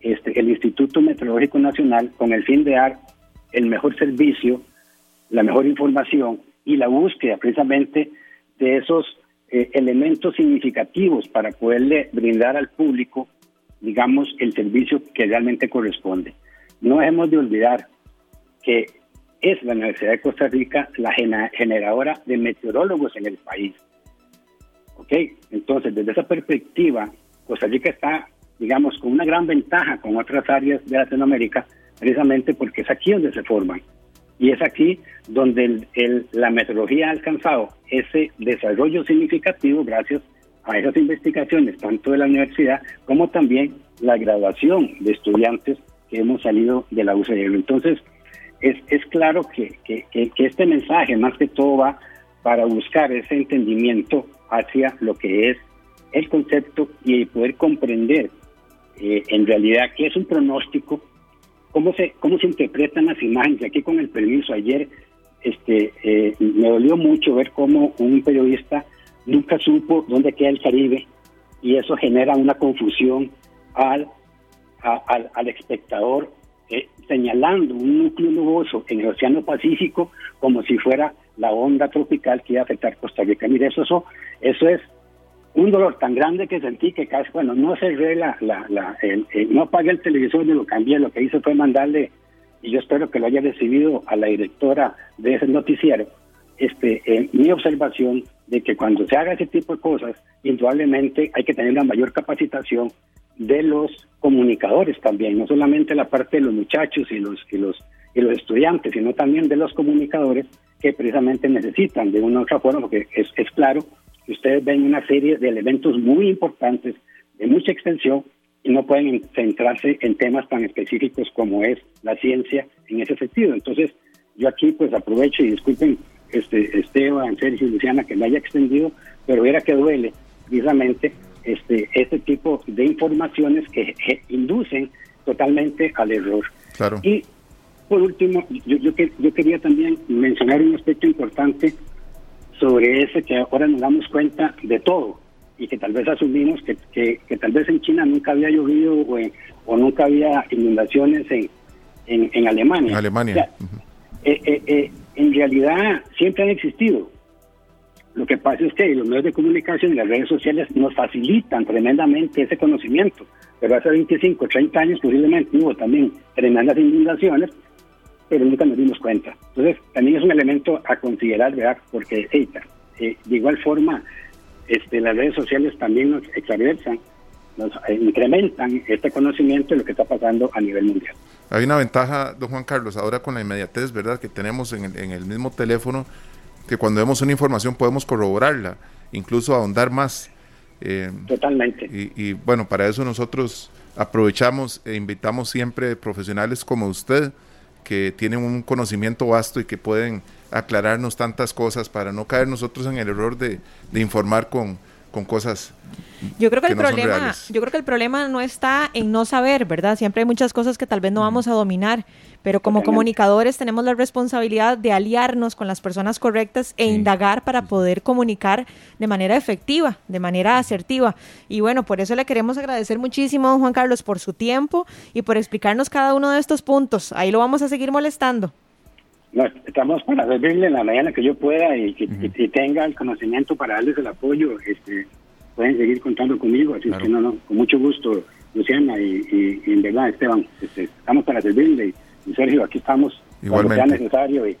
este, el Instituto Meteorológico Nacional con el fin de dar el mejor servicio, la mejor información y la búsqueda precisamente de esos eh, elementos significativos para poderle brindar al público, digamos, el servicio que realmente corresponde. No dejemos de olvidar que es la Universidad de Costa Rica la generadora de meteorólogos en el país. ¿Ok? Entonces, desde esa perspectiva, Costa Rica está digamos, con una gran ventaja con otras áreas de Latinoamérica, precisamente porque es aquí donde se forman. Y es aquí donde la metodología ha alcanzado ese desarrollo significativo gracias a esas investigaciones, tanto de la universidad como también la graduación de estudiantes que hemos salido de la UCL. Entonces, es, es claro que, que, este mensaje más que todo va para buscar ese entendimiento hacia lo que es el concepto y poder comprender eh, en realidad qué es un pronóstico, cómo se, cómo se interpretan las imágenes. Aquí con el permiso, ayer este, eh, me dolió mucho ver cómo un periodista nunca supo dónde queda el Caribe y eso genera una confusión al, al, al espectador eh, señalando un núcleo nuboso en el Océano Pacífico como si fuera la onda tropical que iba a afectar Costa Rica. Mire, eso, eso, eso es un dolor tan grande que sentí que casi, bueno, no cerré la, la, no apagué el televisor ni lo cambié, lo que hice fue mandarle, y yo espero que lo haya recibido a la directora de ese noticiero, este, eh, mi observación de que cuando se haga ese tipo de cosas, indudablemente hay que tener una mayor capacitación de los comunicadores también, no solamente la parte de los muchachos y los, y los, y los estudiantes, sino también de los comunicadores que precisamente necesitan de una u otra forma, porque es, es claro que ustedes ven una serie de elementos muy importantes, de mucha extensión, y no pueden centrarse en temas tan específicos como es la ciencia en ese sentido. Entonces, yo aquí pues aprovecho y disculpen este Esteban, Sergio y Luciana que me haya extendido, pero era que duele precisamente este, este tipo de informaciones que, inducen totalmente al error. Claro. Y por último, yo, yo, yo quería también mencionar un aspecto importante sobre ese que ahora nos damos cuenta de todo y que tal vez asumimos que, que, tal vez en China nunca había llovido o, o nunca había inundaciones en, en, Alemania. En Alemania. Eh, eh, eh, en realidad siempre han existido. Lo que pasa es que los medios de comunicación y las redes sociales nos facilitan tremendamente ese conocimiento. Pero hace 25, 30 años posiblemente hubo también tremendas inundaciones, pero nunca nos dimos cuenta. Entonces, también es un elemento a considerar, ¿verdad? Porque eh, de igual forma, este, las redes sociales también nos extraversan, nos eh, incrementan este conocimiento de lo que está pasando a nivel mundial. Hay una ventaja, don Juan Carlos, ahora con la inmediatez, ¿verdad?, que tenemos en el, en el mismo teléfono que cuando vemos una información podemos corroborarla, incluso ahondar más. Eh, Totalmente. Y, bueno, para eso nosotros aprovechamos e invitamos siempre profesionales como usted, que tienen un conocimiento vasto y que pueden aclararnos tantas cosas para no caer nosotros en el error de, informar con, con cosas yo creo que, el problema yo creo que el problema no está en no saber verdad siempre hay muchas cosas que tal vez no vamos a dominar pero como comunicadores tenemos la responsabilidad de aliarnos con las personas correctas e indagar para poder comunicar de manera efectiva, de manera asertiva. Y bueno, por eso le queremos agradecer muchísimo, Juan Carlos, por su tiempo y por explicarnos cada uno de estos puntos. Ahí lo vamos a seguir molestando. Estamos para servirle en la mañana que yo pueda y que tenga el conocimiento para darles el apoyo. Este, pueden seguir contando conmigo, así que no, no, con mucho gusto, Luciana y, en verdad, Esteban, este, estamos para servirle. Y Sergio, aquí estamos Igualmente. cuando sea necesario y,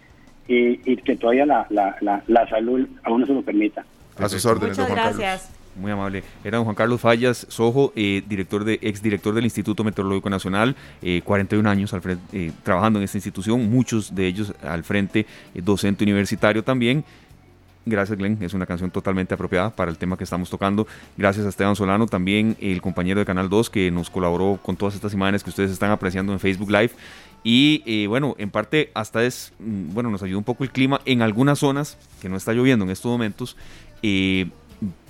y, que todavía la, la, la, salud a uno se lo permita. A sus órdenes, Muchas gracias. Muy amable. Era don Juan Carlos Fallas Sojo, eh, director de, ex director del Instituto Meteorológico Nacional, 41 eh, años eh, trabajando en esta institución, muchos de ellos al frente, docente universitario también. Gracias, Glenn. Es una canción totalmente apropiada para el tema que estamos tocando. Gracias a Esteban Solano, también el compañero de Canal 2 que nos colaboró con todas estas imágenes que ustedes están apreciando en Facebook Live. Y eh, bueno, en parte hasta es, mm, bueno, nos ayuda un poco el clima en algunas zonas que no está lloviendo en estos momentos, eh,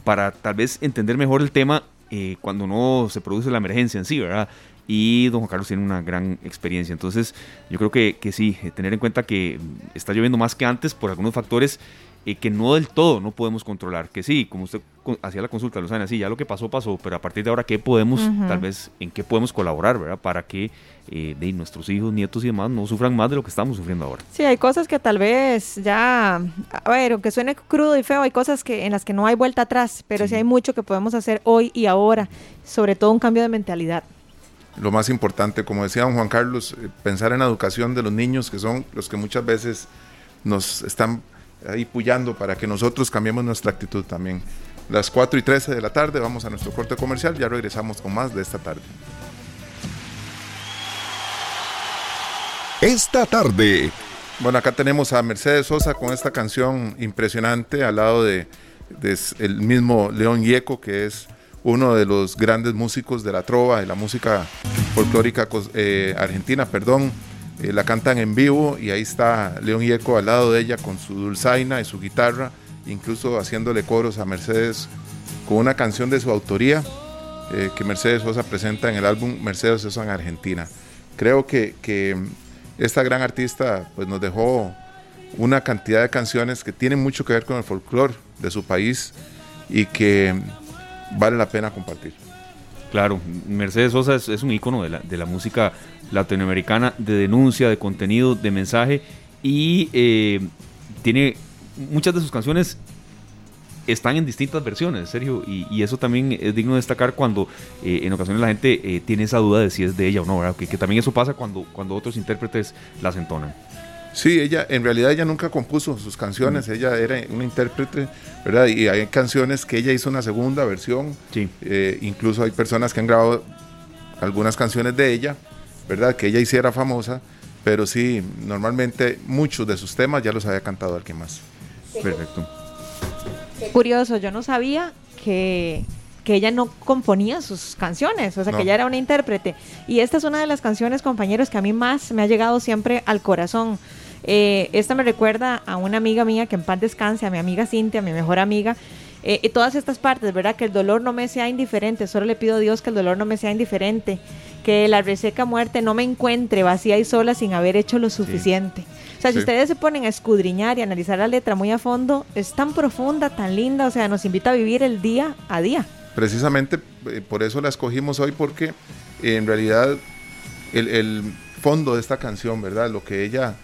para tal vez entender mejor el tema eh, cuando no se produce la emergencia en sí, ¿verdad? Y don Juan Carlos tiene una gran experiencia. Entonces, yo creo que, que sí, tener en cuenta que está lloviendo más que antes por algunos factores y que no del todo no podemos controlar. Que sí, como usted hacía la consulta, Luzana, sí, ya lo que pasó, pasó, pero a partir de ahora, ¿qué podemos, tal vez, en qué podemos colaborar, ¿verdad? Para que eh, de nuestros hijos, nietos y demás no sufran más de lo que estamos sufriendo ahora. Sí, hay cosas que tal vez ya, a ver, aunque suene crudo y feo, hay cosas que en las que no hay vuelta atrás, pero sí, hay mucho que podemos hacer hoy y ahora, sobre todo un cambio de mentalidad lo más importante, como decía don Juan Carlos, eh, pensar en la educación de los niños, que son los que muchas veces nos están ahí puyando para que nosotros cambiemos nuestra actitud también. las 4 y 13 de la tarde. Vamos a nuestro corte comercial. Ya regresamos con más de esta tarde. Esta tarde. Bueno, acá tenemos a Mercedes Sosa con esta canción impresionante al lado de, el mismo León Yeco, que es uno de los grandes músicos de la trova, de la música folclórica eh, argentina, perdón. Eh, la cantan en vivo y ahí está León Yeco al lado de ella con su dulzaina y su guitarra, incluso haciéndole coros a Mercedes con una canción de su autoría eh, que Mercedes Sosa presenta en el álbum Mercedes Sosa en Argentina. Creo que, que esta gran artista pues, nos dejó una cantidad de canciones que tienen mucho que ver con el folclore de su país y que vale la pena compartir. Claro, Mercedes Sosa es, un ícono de la, de la, música latinoamericana, de denuncia, de contenido, de mensaje y eh, tiene muchas de sus canciones están en distintas versiones, Sergio, y, eso también es digno de destacar cuando eh, en ocasiones la gente eh, tiene esa duda de si es de ella o no, ¿verdad? Que, también eso pasa cuando, cuando otros intérpretes las entonan. Sí, ella, en realidad ella nunca compuso sus canciones, ella era una intérprete, ¿verdad? Y hay canciones que ella hizo una segunda versión, sí. Eh, incluso hay personas que han grabado algunas canciones de ella, ¿verdad? Que ella hiciera famosa, pero sí, normalmente muchos de sus temas ya los había cantado alguien más. Perfecto. Curioso, yo no sabía que, ella no componía sus canciones, o sea, que ella era una intérprete. Y esta es una de las canciones, compañeros, que a mí más me ha llegado siempre al corazón. Eh, esta me recuerda a una amiga mía que en paz descanse, a mi amiga Cintia, mi mejor amiga. Eh, y todas estas partes, ¿verdad? Que el dolor no me sea indiferente, solo le pido a Dios que el dolor no me sea indiferente, que la reseca muerte no me encuentre vacía y sola sin haber hecho lo suficiente. O sea, si ustedes se ponen a escudriñar y analizar la letra muy a fondo, es tan profunda, tan linda, o sea, nos invita a vivir el día a día. Precisamente eh, por eso la escogimos hoy, porque en realidad el, fondo de esta canción, ¿verdad? Lo que ella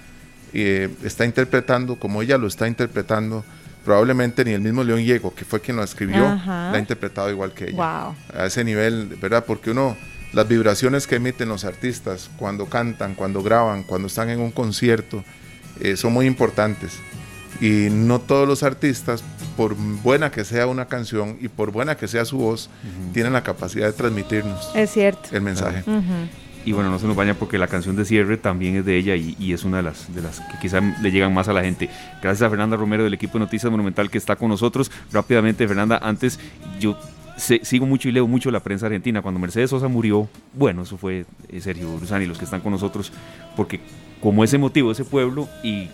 eh, está interpretando, como ella lo está interpretando, probablemente ni el mismo León Diego, que fue quien lo escribió, la ha interpretado igual que ella. Wow. A ese nivel, ¿verdad? Porque uno, las vibraciones que emiten los artistas cuando cantan, cuando graban, cuando están en un concierto, eh, son muy importantes. Y no todos los artistas, por buena que sea una canción y por buena que sea su voz, tienen la capacidad de transmitirnos es cierto. el mensaje. Y bueno, no se nos vaya porque la canción de cierre también es de ella y, es una de las, de las que quizá le llegan más a la gente. Gracias a Fernanda Romero del equipo de Noticias Monumental que está con nosotros. Rápidamente, Fernanda, antes yo sigo mucho y leo mucho la prensa argentina. Cuando Mercedes Sosa murió, bueno, eso fue eh, Sergio Brusani, los que están con nosotros, porque como ese motivo, ese pueblo y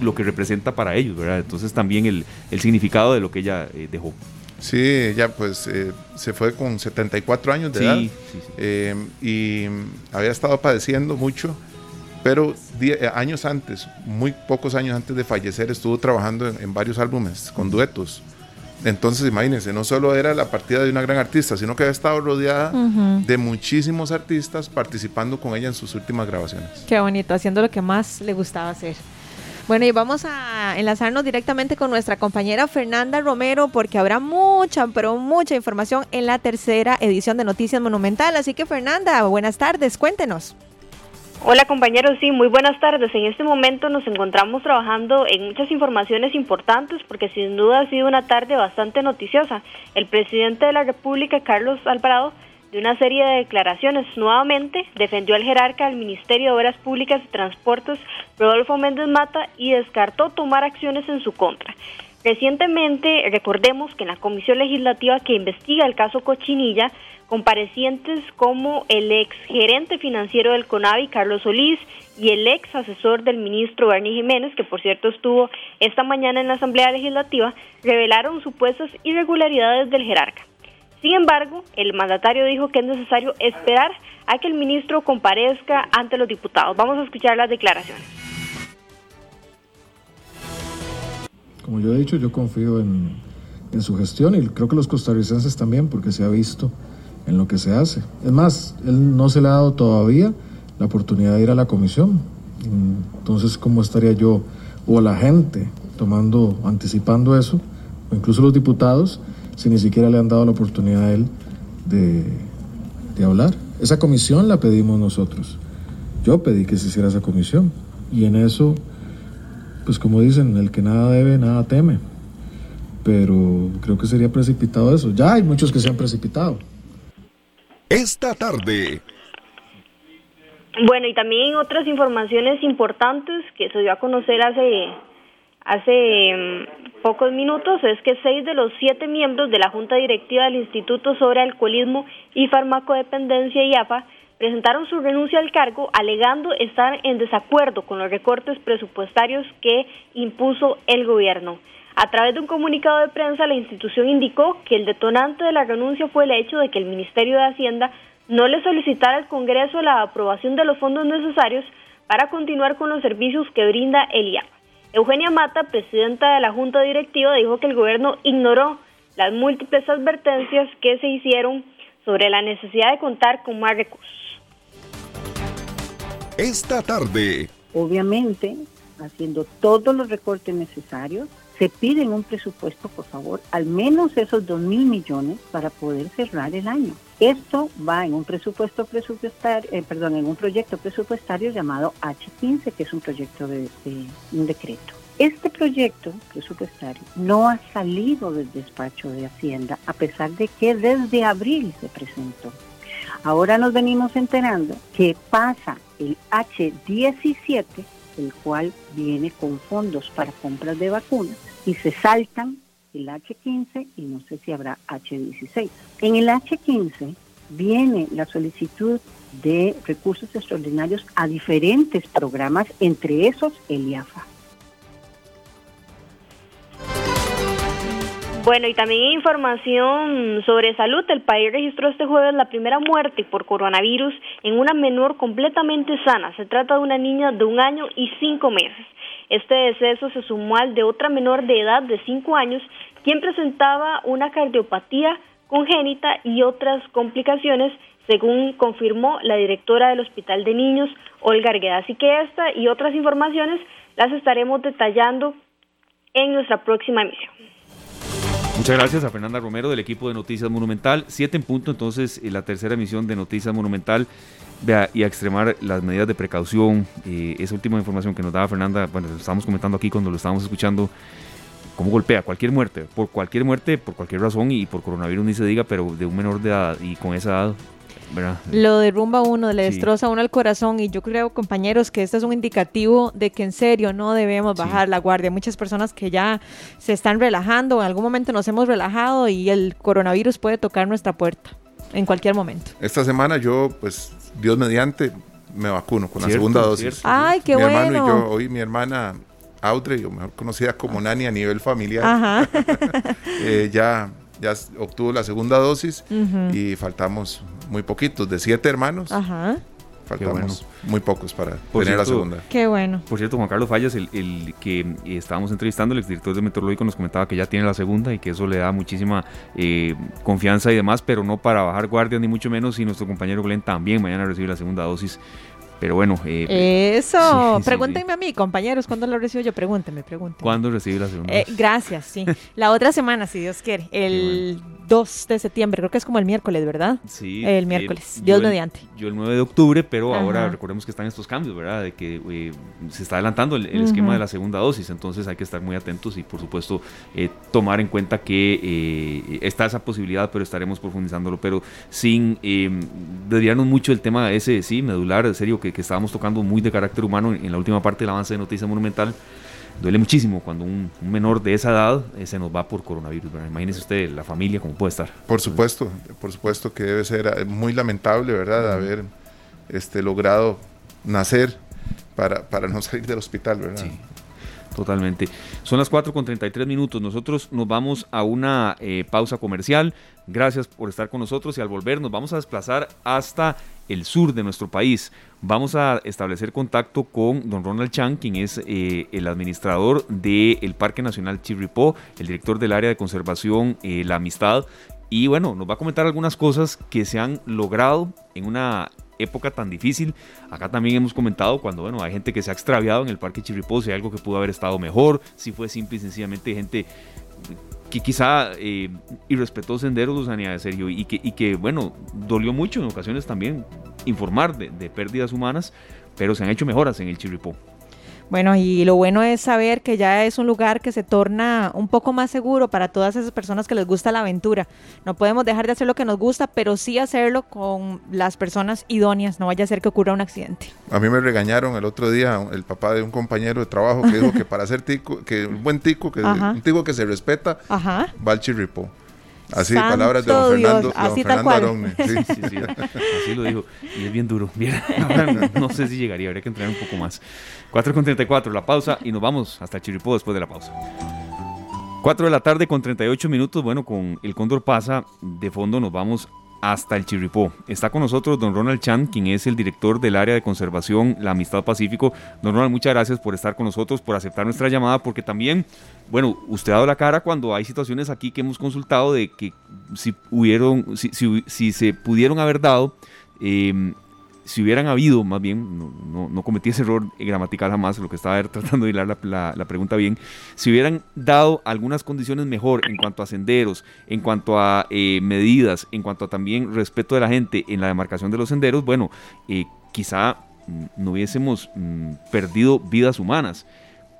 lo que representa para ellos, ¿verdad? Entonces también el, significado de lo que ella eh, dejó. Sí, ella pues eh, se fue con 74 años de edad eh, y había estado padeciendo mucho, pero años antes, muy pocos años antes de fallecer, estuvo trabajando en varios álbumes con duetos. Entonces, imagínense, no solo era la partida de una gran artista, sino que había estado rodeada de muchísimos artistas participando con ella en sus últimas grabaciones. Qué bonito, haciendo lo que más le gustaba hacer. Bueno, y vamos a enlazarnos directamente con nuestra compañera Fernanda Romero porque habrá mucha, pero mucha información en la tercera edición de Noticias Monumental. Así que Fernanda, buenas tardes, cuéntenos. Hola compañeros, sí, muy buenas tardes. En este momento nos encontramos trabajando en muchas informaciones importantes porque sin duda ha sido una tarde bastante noticiosa. El presidente de la República, Carlos Alvarado, de una serie de declaraciones nuevamente defendió al jerarca del Ministerio de Obras Públicas y Transportes, Rodolfo Méndez Mata, y descartó tomar acciones en su contra. Recientemente, recordemos que en la comisión legislativa que investiga el caso Cochinilla, comparecientes como el ex gerente financiero del CONAVI, Carlos Solís, y el ex asesor del ministro Bernie Jiménez, que por cierto estuvo esta mañana en la Asamblea Legislativa, revelaron supuestas irregularidades del jerarca. Sin embargo, el mandatario dijo que es necesario esperar a que el ministro comparezca ante los diputados. Vamos a escuchar las declaraciones. Como yo he dicho, yo confío en, su gestión y creo que los costarricenses también, porque se ha visto en lo que se hace. Es más, él no se le ha dado todavía la oportunidad de ir a la comisión. Entonces, ¿cómo estaría yo o la gente tomando, anticipando eso, o incluso los diputados, si ni siquiera le han dado la oportunidad a él de, de hablar? Esa comisión la pedimos nosotros. Yo pedí que se hiciera esa comisión. Y en eso, pues como dicen, el que nada debe, nada teme. pero creo que sería precipitado eso. Ya hay muchos que se han precipitado. Esta tarde. Bueno, y también otras informaciones importantes que se dio a conocer hace, hace mm, pocos minutos es que seis de los siete miembros de la Junta Directiva del Instituto sobre Alcoholismo y Farmacodependencia IAFA presentaron su renuncia al cargo alegando estar en desacuerdo con los recortes presupuestarios que impuso el gobierno. A través de un comunicado de prensa, la institución indicó que el detonante de la renuncia fue el hecho de que el Ministerio de Hacienda no le solicitara al Congreso la aprobación de los fondos necesarios para continuar con los servicios que brinda el IAP. Eugenia Mata, presidenta de la Junta Directiva, dijo que el gobierno ignoró las múltiples advertencias que se hicieron sobre la necesidad de contar con más recursos. Esta tarde. Obviamente, haciendo todos los recortes necesarios, se pide en un presupuesto, por favor, al menos esos dos mil millones para poder cerrar el año. Esto va en un presupuesto presupuestario, eh, perdón, en un proyecto presupuestario llamado H15, que es un proyecto de, un decreto. Este proyecto presupuestario no ha salido del despacho de Hacienda, a pesar de que desde abril se presentó. Ahora nos venimos enterando que pasa el H17, el cual viene con fondos para compras de vacunas, y se saltan el H15 y no sé si habrá H16. En el H15 viene la solicitud de recursos extraordinarios a diferentes programas, entre esos el IAFA. Bueno, y también información sobre salud. El país registró este jueves la primera muerte por coronavirus en una menor completamente sana. Se trata de una niña de un año y cinco meses. Este deceso se sumó al de otra menor de edad de 5 años, quien presentaba una cardiopatía congénita y otras complicaciones, según confirmó la directora del Hospital de Niños, Olga Argueda. Así que esta y otras informaciones las estaremos detallando en nuestra próxima emisión. Muchas gracias a Fernanda Romero del equipo de Noticias Monumental. Siete en punto, entonces, la tercera emisión de Noticias Monumental. Vea, y a extremar las medidas de precaución. Eh, esa última información que nos daba Fernanda, bueno, lo estábamos comentando aquí cuando lo estábamos escuchando, cómo golpea cualquier muerte, por cualquier muerte, por cualquier razón y por coronavirus ni se diga, pero de un menor de edad y con esa edad, ¿verdad? Lo derrumba uno, le destroza uno el corazón y yo creo, compañeros, que este es un indicativo de que en serio no debemos bajar la guardia. Muchas personas que ya se están relajando, en algún momento nos hemos relajado y el coronavirus puede tocar nuestra puerta en cualquier momento. Esta semana yo, pues, Dios mediante, me vacuno con la segunda dosis. Ay, qué mi bueno. hermano y yo, hoy mi hermana Audrey, o mejor conocida como Nani a nivel familiar, Ajá. eh, ya, ya obtuvo la segunda dosis Ujú. y faltamos muy poquitos, de siete hermanos, Ajá. faltamos muy pocos para Por tener la cierto, segunda. Qué bueno. Por cierto, Juan Carlos Fallas, el, el que estábamos entrevistando, el exdirector de Meteorológico, nos comentaba que ya tiene la segunda y que eso le da muchísima eh, confianza y demás, pero no para bajar guardia ni mucho menos. Y nuestro compañero Glenn también mañana recibe la segunda dosis. Pero bueno, eh, Eso. sí, sí, Pregúntenme a mí, compañeros, ¿cuándo lo recibo yo? Pregúntenme, pregúntenme. ¿cuándo recibe la segunda Eh, gracias, sí. La otra semana, si Dios quiere. El 2 de septiembre, creo que es como el miércoles, ¿verdad? Sí, El eh, miércoles, yo Dios el- mediante. Yo el 9 de octubre, pero Ajá. ahora recordemos que están estos cambios, ¿verdad? De que eh, se está adelantando el, el esquema de la segunda dosis, entonces hay que estar muy atentos y por supuesto eh, tomar en cuenta que eh, está esa posibilidad, pero estaremos profundizándolo, pero sin eh, desviarnos mucho del tema ese, sí, medular, en serio, que, que estábamos tocando muy de carácter humano en, en la última parte del avance de Noticia Monumental. Duele muchísimo cuando un, un menor de esa edad eh, se nos va por coronavirus, ¿verdad? Imagínese usted la familia cómo puede estar. Por supuesto, por supuesto que debe ser eh, muy lamentable, ¿verdad? Haber este, logrado nacer para, para no salir del hospital, ¿verdad? Sí. Totalmente. Son las 4 con 33 minutos. Nosotros nos vamos a una eh, pausa comercial. Gracias por estar con nosotros y al volver nos vamos a desplazar hasta el sur de nuestro país. Vamos a establecer contacto con don Ronald Chan, quien es eh, el administrador del Parque Nacional Chirripó, el director del área de conservación eh, La Amistad. Y bueno, nos va a comentar algunas cosas que se han logrado en una época tan difícil. Acá también hemos comentado cuando, bueno, hay gente que se ha extraviado en el Parque Chirripó, si hay algo que pudo haber estado mejor, si fue simple y sencillamente gente que quizá eh, irrespetó senderos, Luzania, de serio, y que, y que, bueno, dolió mucho en ocasiones también informar de, de pérdidas humanas, pero se han hecho mejoras en el Chirripó. Bueno, y lo bueno es saber que ya es un lugar que se torna un poco más seguro para todas esas personas que les gusta la aventura. No podemos dejar de hacer lo que nos gusta, pero sí hacerlo con las personas idóneas, no vaya a ser que ocurra un accidente. A mí me regañaron el otro día el papá de un compañero de trabajo que dijo que para ser tico, que un buen tico, que un tico que se respeta, Ajá. va al. Así, palabras de don Fernando, así don Fernando Sí. Sí, sí, así lo dijo. Y es bien duro. Bien, no, sé si llegaría, habría que entrenar un poco más. 4 con 34, la pausa y nos vamos hasta Chiripó después de la pausa. 4 de la tarde con 38 minutos. Bueno, con el Cóndor pasa de fondo, nos vamos hasta el Chirripó. Está con nosotros don Ronald Chan, quien es el director del área de conservación La Amistad Pacífico. Don Ronald, muchas gracias por estar con nosotros, por aceptar nuestra llamada, porque también, bueno, usted ha dado la cara cuando hay situaciones aquí que hemos consultado de que si hubieron, si, si, se pudieron haber dado eh, si hubieran habido, más bien, no, no, cometí ese error gramatical jamás, lo que estaba tratando de hilar la, pregunta bien, si hubieran dado algunas condiciones mejor en cuanto a senderos, en cuanto a eh, medidas, en cuanto a también respeto de la gente en la demarcación de los senderos, bueno, eh, quizá no hubiésemos mm, perdido vidas humanas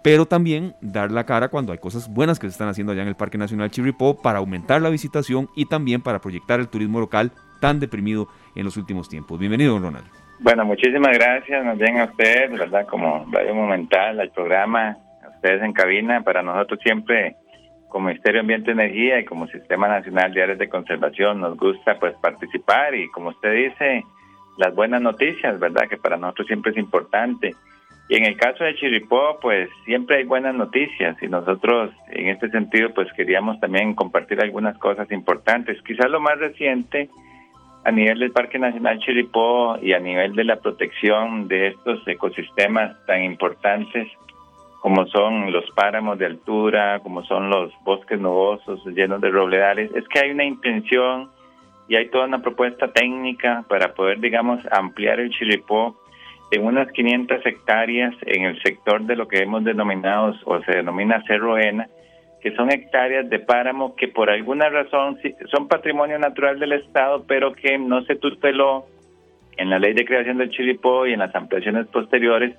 pero también dar la cara cuando hay cosas buenas que se están haciendo allá en el Parque Nacional Chirripó para aumentar la visitación y también para proyectar el turismo local tan deprimido en los últimos tiempos. Bienvenido, Ronald. Bueno, muchísimas gracias, nos bien a ustedes, ¿verdad? Como Radio Momental, al programa, a ustedes en cabina, para nosotros siempre como Ministerio de Ambiente y Energía y como Sistema Nacional de Áreas de Conservación nos gusta pues participar y como usted dice, las buenas noticias, ¿verdad? Que para nosotros siempre es importante. Y en el caso de Chiripó, pues siempre hay buenas noticias y nosotros en este sentido pues queríamos también compartir algunas cosas importantes. Quizás lo más reciente a nivel del Parque Nacional Chiripó y a nivel de la protección de estos ecosistemas tan importantes como son los páramos de altura, como son los bosques nubosos llenos de robledales, es que hay una intención y hay toda una propuesta técnica para poder, digamos, ampliar el Chiripó en unas 500 hectáreas en el sector de lo que hemos denominado o se denomina Cerro Ena, que son hectáreas de páramo que por alguna razón son patrimonio natural del Estado, pero que no se tuteló en la ley de creación del Chiripó y en las ampliaciones posteriores,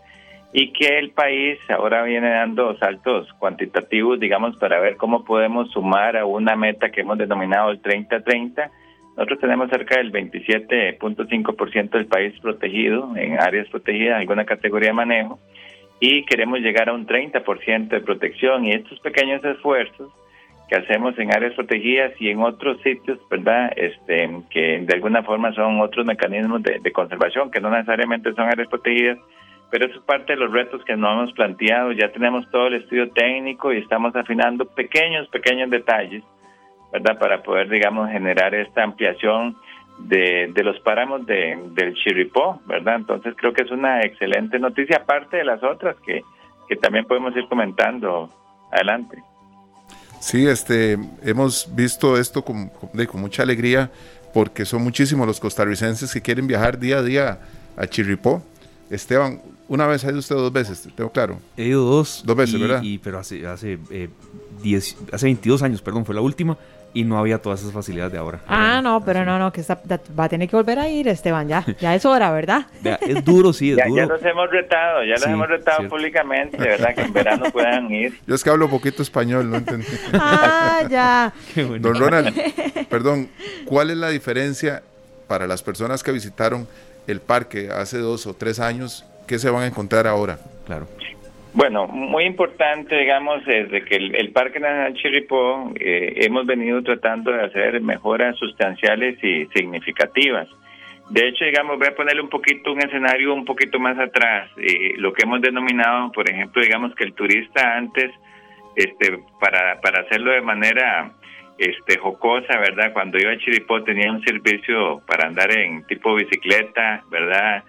y que el país ahora viene dando saltos cuantitativos, digamos, para ver cómo podemos sumar a una meta que hemos denominado el 30-30. Nosotros tenemos cerca del 27.5% del país protegido, en áreas protegidas, alguna categoría de manejo y queremos llegar a un 30% de protección y estos pequeños esfuerzos que hacemos en áreas protegidas y en otros sitios, ¿verdad? Este, que de alguna forma son otros mecanismos de, conservación que no necesariamente son áreas protegidas, pero eso es parte de los retos que nos hemos planteado. Ya tenemos todo el estudio técnico y estamos afinando pequeños, pequeños detalles, ¿verdad? Para poder, digamos, generar esta ampliación de, de los páramos de, del Chiripó, ¿verdad? Entonces creo que es una excelente noticia, aparte de las otras que, que también podemos ir comentando adelante. Sí, este, hemos visto esto con, con, mucha alegría porque son muchísimos los costarricenses que quieren viajar día a día a Chirripó. Esteban, una vez ha ido usted dos veces, tengo claro. He ido dos. Dos veces, ¿verdad? Y, pero hace, hace, eh, hace 22 años, perdón, fue la última y no había todas esas facilidades de ahora. Ah, no, pero no, no, que va a tener que volver a ir, Esteban, ya, ya es hora, ¿verdad? es duro, sí, es ya, duro. Ya los hemos retado, ya los hemos retado públicamente, ¿verdad? Que en verano puedan ir. Yo es que hablo poquito español, no entendí. Ah, ya. Don Ronald, perdón, ¿cuál es la diferencia para las personas que visitaron el parque hace dos o tres años? ¿Qué se van a encontrar ahora? Claro. Bueno, muy importante, digamos, desde que el, Parque Nacional Chirripó eh, hemos venido tratando de hacer mejoras sustanciales y significativas. De hecho, digamos, voy a ponerle un poquito un escenario un poquito más atrás. Eh, lo que hemos denominado, por ejemplo, digamos que el turista antes, este, para, para hacerlo de manera este, jocosa, ¿verdad? Cuando iba a Chiripó tenía un servicio para andar en tipo bicicleta, ¿verdad?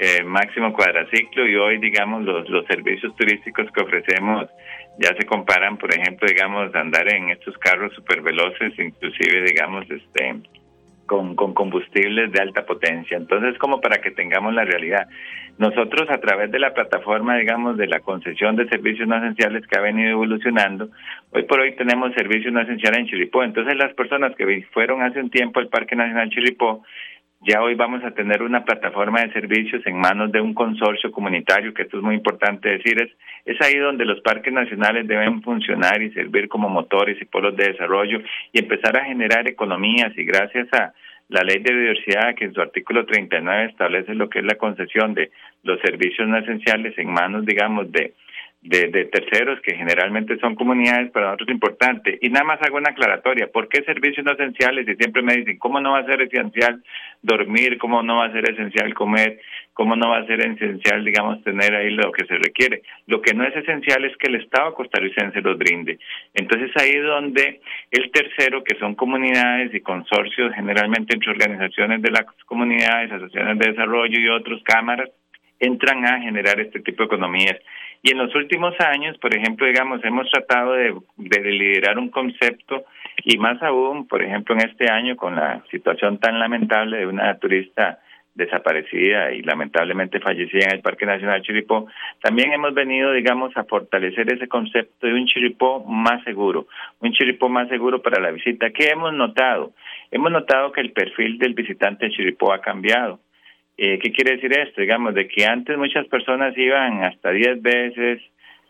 Eh, máximo cuadraciclo y hoy digamos los, los servicios turísticos que ofrecemos ya se comparan por ejemplo digamos andar en estos carros super veloces inclusive digamos este con, con combustibles de alta potencia. Entonces como para que tengamos la realidad nosotros a través de la plataforma digamos de la concesión de servicios no esenciales que ha venido evolucionando hoy por hoy tenemos servicios no esenciales en Chiripó. Entonces las personas que fueron hace un tiempo al Parque Nacional Chiripó Ya hoy vamos a tener una plataforma de servicios en manos de un consorcio comunitario, que esto es muy importante decir, es, es ahí donde los parques nacionales deben funcionar y servir como motores y polos de desarrollo y empezar a generar economías. Y gracias a la ley de diversidad que en su artículo 39 establece lo que es la concesión de los servicios no esenciales en manos, digamos, de de, terceros que generalmente son comunidades, para nosotros es importante. Y nada más hago una aclaratoria, ¿por qué servicios no esenciales? Y siempre me dicen, ¿cómo no va a ser esencial dormir? ¿Cómo no va a ser esencial comer? ¿Cómo no va a ser esencial, digamos, tener ahí lo que se requiere? Lo que no es esencial es que el Estado costarricense los brinde. Entonces ahí es donde el tercero, que son comunidades y consorcios, generalmente entre organizaciones de las comunidades, asociaciones de desarrollo y otras cámaras, entran a generar este tipo de economías. Y en los últimos años, por ejemplo, digamos, hemos tratado de, liderar un concepto y más aún, por ejemplo, en este año con la situación tan lamentable de una turista desaparecida y lamentablemente fallecida en el Parque Nacional Chiripó, también hemos venido, digamos, a fortalecer ese concepto de un Chiripó más seguro, un Chiripó más seguro para la visita. ¿Qué hemos notado? Hemos notado que el perfil del visitante de Chiripó ha cambiado. Eh, ¿Qué quiere decir esto? Digamos, de que antes muchas personas iban hasta 10 veces,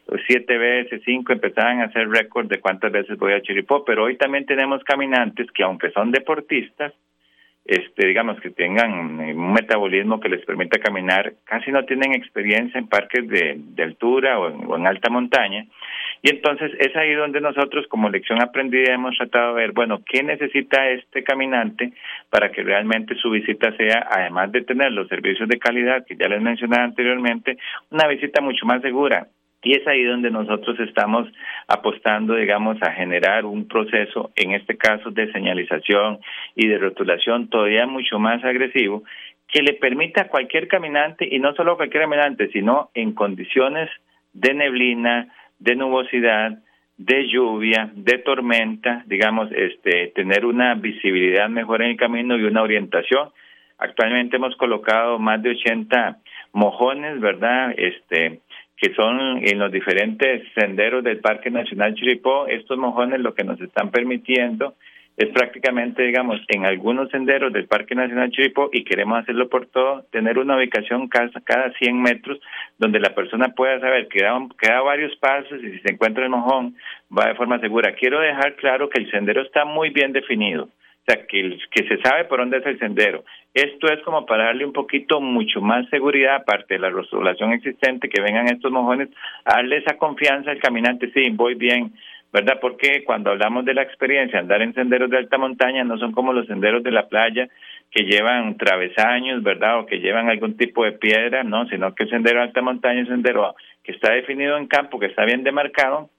o 7 veces, 5, empezaban a hacer récord de cuántas veces voy a Chiripó, pero hoy también tenemos caminantes que aunque son deportistas, este, digamos que tengan un metabolismo que les permita caminar, casi no tienen experiencia en parques de, altura o en, alta montaña. Y entonces es ahí donde nosotros como lección aprendida hemos tratado de ver, bueno, ¿qué necesita este caminante para que realmente su visita sea, además de tener los servicios de calidad que ya les mencioné anteriormente, una visita mucho más segura? Y es ahí donde nosotros estamos apostando, digamos, a generar un proceso, en este caso de señalización y de rotulación todavía mucho más agresivo, que le permita a cualquier caminante, y no solo a cualquier caminante, sino en condiciones de neblina, de nubosidad, de lluvia, de tormenta, digamos, este, tener una visibilidad mejor en el camino y una orientación. Actualmente hemos colocado más de 80 mojones, ¿verdad? Este, que son en los diferentes senderos del Parque Nacional Chiripó. Estos mojones lo que nos están permitiendo es prácticamente, digamos, en algunos senderos del Parque Nacional Chiripó, y queremos hacerlo por todo, tener una ubicación cada, cada 100 metros donde la persona pueda saber que da, varios pasos y si se encuentra el mojón va de forma segura. Quiero dejar claro que el sendero está muy bien definido o sea, que, que se sabe por dónde es el sendero. Esto es como para darle un poquito mucho más seguridad, aparte de la resolución existente, que vengan estos mojones, darle esa confianza al caminante, sí, voy bien, ¿verdad? Porque cuando hablamos de la experiencia, andar en senderos de alta montaña no son como los senderos de la playa que llevan travesaños, ¿verdad? O que llevan algún tipo de piedra, no, sino que el sendero de alta montaña es sendero que está definido en campo, que está bien demarcado,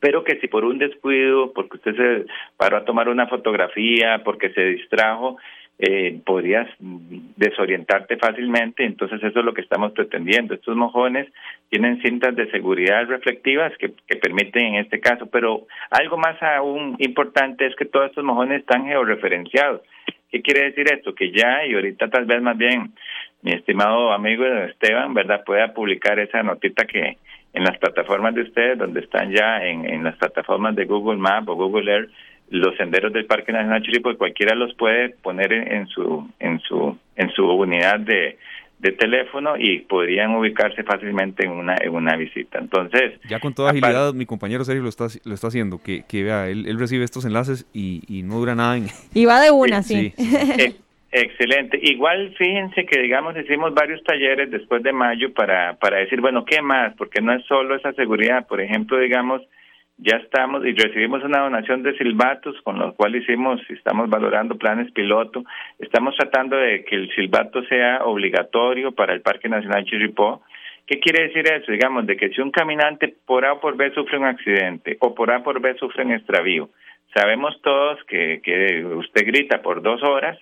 pero que si por un descuido, porque usted se paró a tomar una fotografía, porque se distrajo, eh, podrías desorientarte fácilmente, entonces eso es lo que estamos pretendiendo. Estos mojones tienen cintas de seguridad reflectivas que, permiten en este caso, pero algo más aún importante es que todos estos mojones están georreferenciados. ¿Qué quiere decir esto? Que ya, y ahorita tal vez más bien mi estimado amigo Esteban, ¿verdad?, pueda publicar esa notita que, en las plataformas de ustedes, donde están ya en las plataformas de Google Maps o Google Earth, los senderos del Parque Nacional Chiripo, cualquiera los puede poner en, su en su en su unidad de, de teléfono y podrían ubicarse fácilmente en una en una visita. Entonces, ya con toda agilidad mi compañero Sergio lo está lo está haciendo, que, que vea, él, él recibe estos enlaces y, y no dura nada en Y va de una, sí. sí. Eh, Excelente. Igual fíjense que digamos hicimos varios talleres después de mayo para para decir, bueno, ¿qué más? Porque no es solo esa seguridad, por ejemplo, digamos, ya estamos y recibimos una donación de silbatos con lo cual hicimos estamos valorando planes piloto. Estamos tratando de que el silbato sea obligatorio para el Parque Nacional Chiripó. ¿Qué quiere decir eso? Digamos, de que si un caminante por A o por B sufre un accidente o por A por B sufre un extravío, sabemos todos que, que usted grita por dos horas,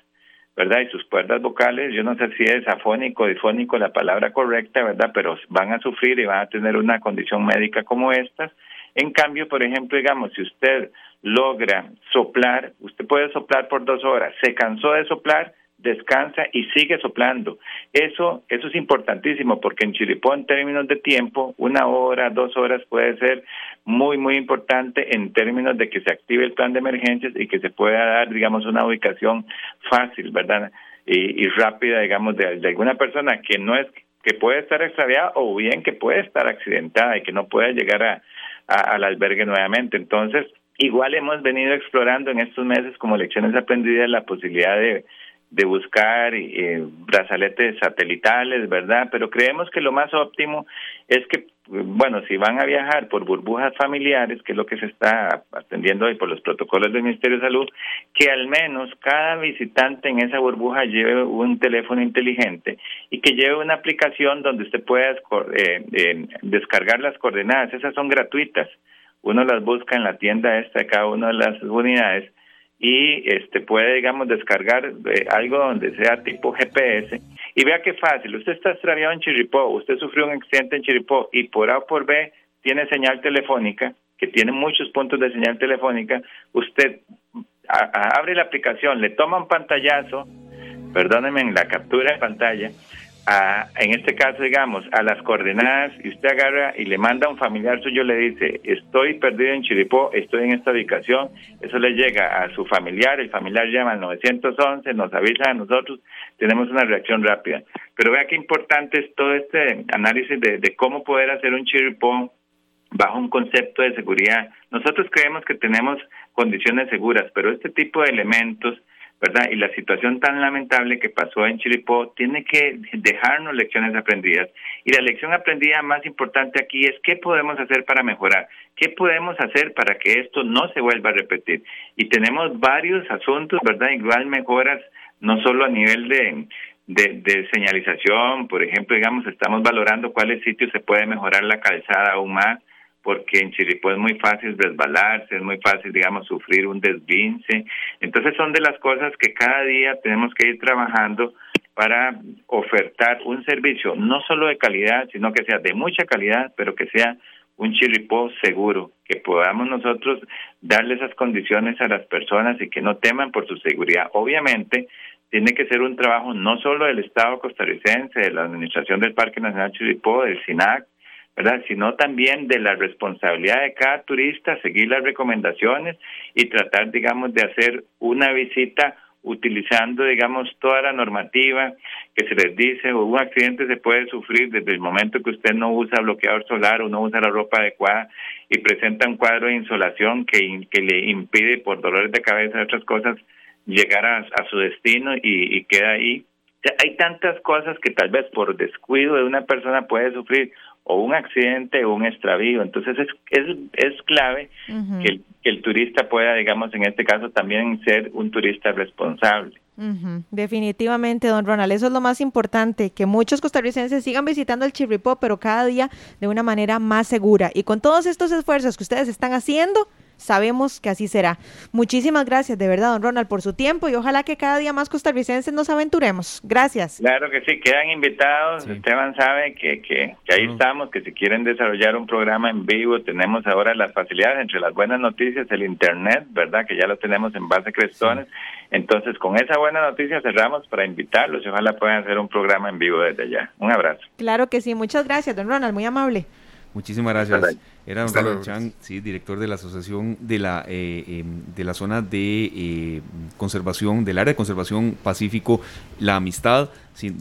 ¿verdad? Y sus cuerdas vocales, yo no sé si es afónico o difónico la palabra correcta, ¿verdad? Pero van a sufrir y van a tener una condición médica como estas. En cambio, por ejemplo, digamos, si usted logra soplar, usted puede soplar por dos horas, se cansó de soplar, descansa y sigue soplando. Eso, eso es importantísimo porque en Chiripó en términos de tiempo, una hora, dos horas puede ser muy, muy importante en términos de que se active el plan de emergencias y que se pueda dar, digamos, una ubicación fácil, ¿verdad? y, rápida, digamos, de, alguna persona que no es que puede estar extraviada o bien que puede estar accidentada y que no puede llegar a, al albergue nuevamente. Entonces, igual hemos venido explorando en estos meses como lecciones aprendidas la posibilidad de, de buscar eh, brazaletes satelitales, ¿verdad? Pero creemos que lo más óptimo es que, bueno, si van a viajar por burbujas familiares, que es lo que se está atendiendo hoy por los protocolos del Ministerio de Salud, que al menos cada visitante en esa burbuja lleve un teléfono inteligente y que lleve una aplicación donde usted pueda eh, eh, descargar las coordenadas. Esas son gratuitas. Uno las busca en la tienda esta de cada una de las unidades y este puede, digamos, descargar eh, algo donde sea tipo GPS y vea qué fácil. Usted está extraviado en Chiripó, usted sufrió un accidente en Chiripó y por A o por B tiene señal telefónica, que tiene muchos puntos de señal telefónica, usted abre la aplicación, le toma un pantallazo, perdónenme en la captura de pantalla, en este caso, digamos, a las coordenadas, y usted agarra y le manda a un familiar suyo, le dice, estoy perdido en Chiripó, estoy en esta ubicación, eso le llega a su familiar, el familiar llama al 911, nos avisa a nosotros, tenemos una reacción rápida. Pero vea qué importante es todo este análisis de, de cómo poder hacer un Chiripó bajo un concepto de seguridad. Nosotros creemos que tenemos condiciones seguras, pero este tipo de elementos ¿verdad? Y la situación tan lamentable que pasó en Chiripó tiene que dejarnos lecciones aprendidas. Y la lección aprendida más importante aquí es qué podemos hacer para mejorar, qué podemos hacer para que esto no se vuelva a repetir. Y tenemos varios asuntos, ¿verdad? Igual mejoras, no solo a nivel de, de, de señalización, por ejemplo, digamos, estamos valorando cuáles sitios se puede mejorar la calzada aún más porque en Chiripó es muy fácil resbalarse, es muy fácil, digamos, sufrir un desvince. Entonces son de las cosas que cada día tenemos que ir trabajando para ofertar un servicio no solo de calidad, sino que sea de mucha calidad, pero que sea un Chiripó seguro, que podamos nosotros darle esas condiciones a las personas y que no teman por su seguridad. Obviamente, tiene que ser un trabajo no solo del Estado costarricense, de la Administración del Parque Nacional Chiripó, del SINAC, Sino también de la responsabilidad de cada turista, seguir las recomendaciones y tratar, digamos, de hacer una visita utilizando, digamos, toda la normativa que se les dice, o un accidente se puede sufrir desde el momento que usted no usa bloqueador solar o no usa la ropa adecuada y presenta un cuadro de insolación que, que le impide por dolores de cabeza y otras cosas llegar a, su destino y queda ahí. hay tantas cosas que tal vez por descuido de una persona puede sufrir o un accidente o un extravío. Entonces es, es, es clave que, el, que el turista pueda, digamos, en este caso también ser un turista responsable. Definitivamente, don Ronald, eso es lo más importante, que muchos costarricenses sigan visitando el Chirripó, pero cada día de una manera más segura. Y con todos estos esfuerzos que ustedes están haciendo, Sabemos que así será. Muchísimas gracias, de verdad, don Ronald, por su tiempo y ojalá que cada día más costarricenses nos aventuremos. Gracias. Claro que sí, quedan invitados. Esteban sabe que, que, ahí estamos, que si quieren desarrollar un programa en vivo, tenemos ahora las facilidades, entre las buenas noticias, el Internet, ¿verdad? Que ya lo tenemos en base crestones. Entonces, con esa buena noticia cerramos para invitarlos y ojalá puedan hacer un programa en vivo desde allá. Un abrazo. Claro que sí, muchas gracias, don Ronald, muy amable. Muchísimas gracias. Era don Ronald Chan, sí, director de la Asociación de la, eh, em, de la Zona de eh, Conservación, del Área de Conservación Pacífico, La Amistad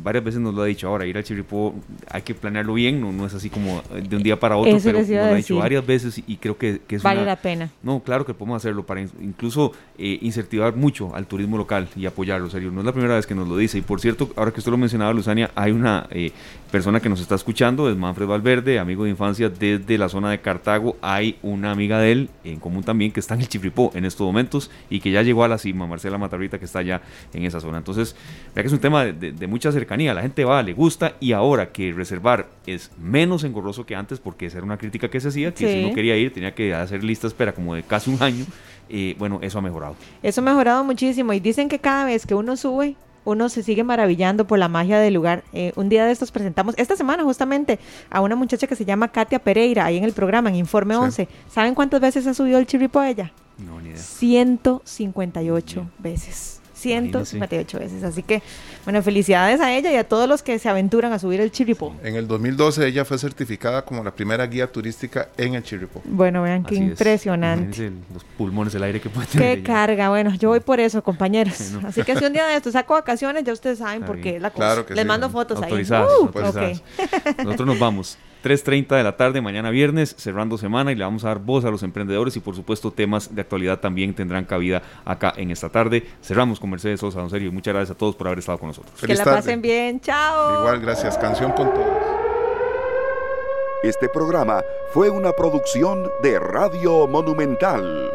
varias veces nos lo ha dicho, ahora ir al Chirripó hay que planearlo bien, no, no es así como de un día para otro, pero nos lo ha dicho varias veces y creo que, es Vale la pena. No, claro que podemos hacerlo para incluso eh, incentivar mucho al turismo local y apoyarlo, serio. No es la primera vez que nos lo dice. Y por cierto, ahora que usted lo mencionaba, Luzania, hay una eh, persona que nos está escuchando, es Manfred Valverde, amigo de infancia desde la zona de Cartago. Hay una amiga de él en común también que está en el Chirripó en estos momentos y que ya llegó a la cima, Marcela Matarrita, que está allá en esa zona. Entonces, vea que es un tema de, de mucha cercanía, la gente va, le gusta y ahora que reservar es menos engorroso que antes, porque esa era una crítica que se hacía, que si no quería ir tenía que hacer lista espera como de casi un año, eh, bueno, eso ha mejorado. Eso ha mejorado muchísimo y dicen que cada vez que uno sube, uno se sigue maravillando por la magia del lugar. Eh, un día de estos presentamos, esta semana justamente, a una muchacha que se llama Katia Pereira, ahí en el programa, en Informe 11. ¿Saben cuántas veces ha subido el chirripo a ella? No, ni idea. 158 veces. 158 veces. Así que, bueno, felicidades a ella y a todos los que se aventuran a subir el Chirripó. En el 2012 ella fue certificada como la primera guía turística en el Chirripó. Bueno, vean qué impresionante. los pulmones, el aire que puede tener. Qué carga. Bueno, yo voy por eso, compañeros. Así que si un día de esto saco vacaciones, ya ustedes saben por qué la cosa. Claro que Les mando fotos ahí. Uh, Nosotros nos vamos. 3.30 de la tarde, mañana viernes, cerrando semana y le vamos a dar voz a los emprendedores y por supuesto temas de actualidad también tendrán cabida acá en esta tarde. Cerramos con Mercedes Sosa, don Sergio. Muchas gracias a todos por haber estado con nosotros. que la pasen bien, chao. Igual, gracias. Canción con todos. Este programa fue una producción de Radio Monumental.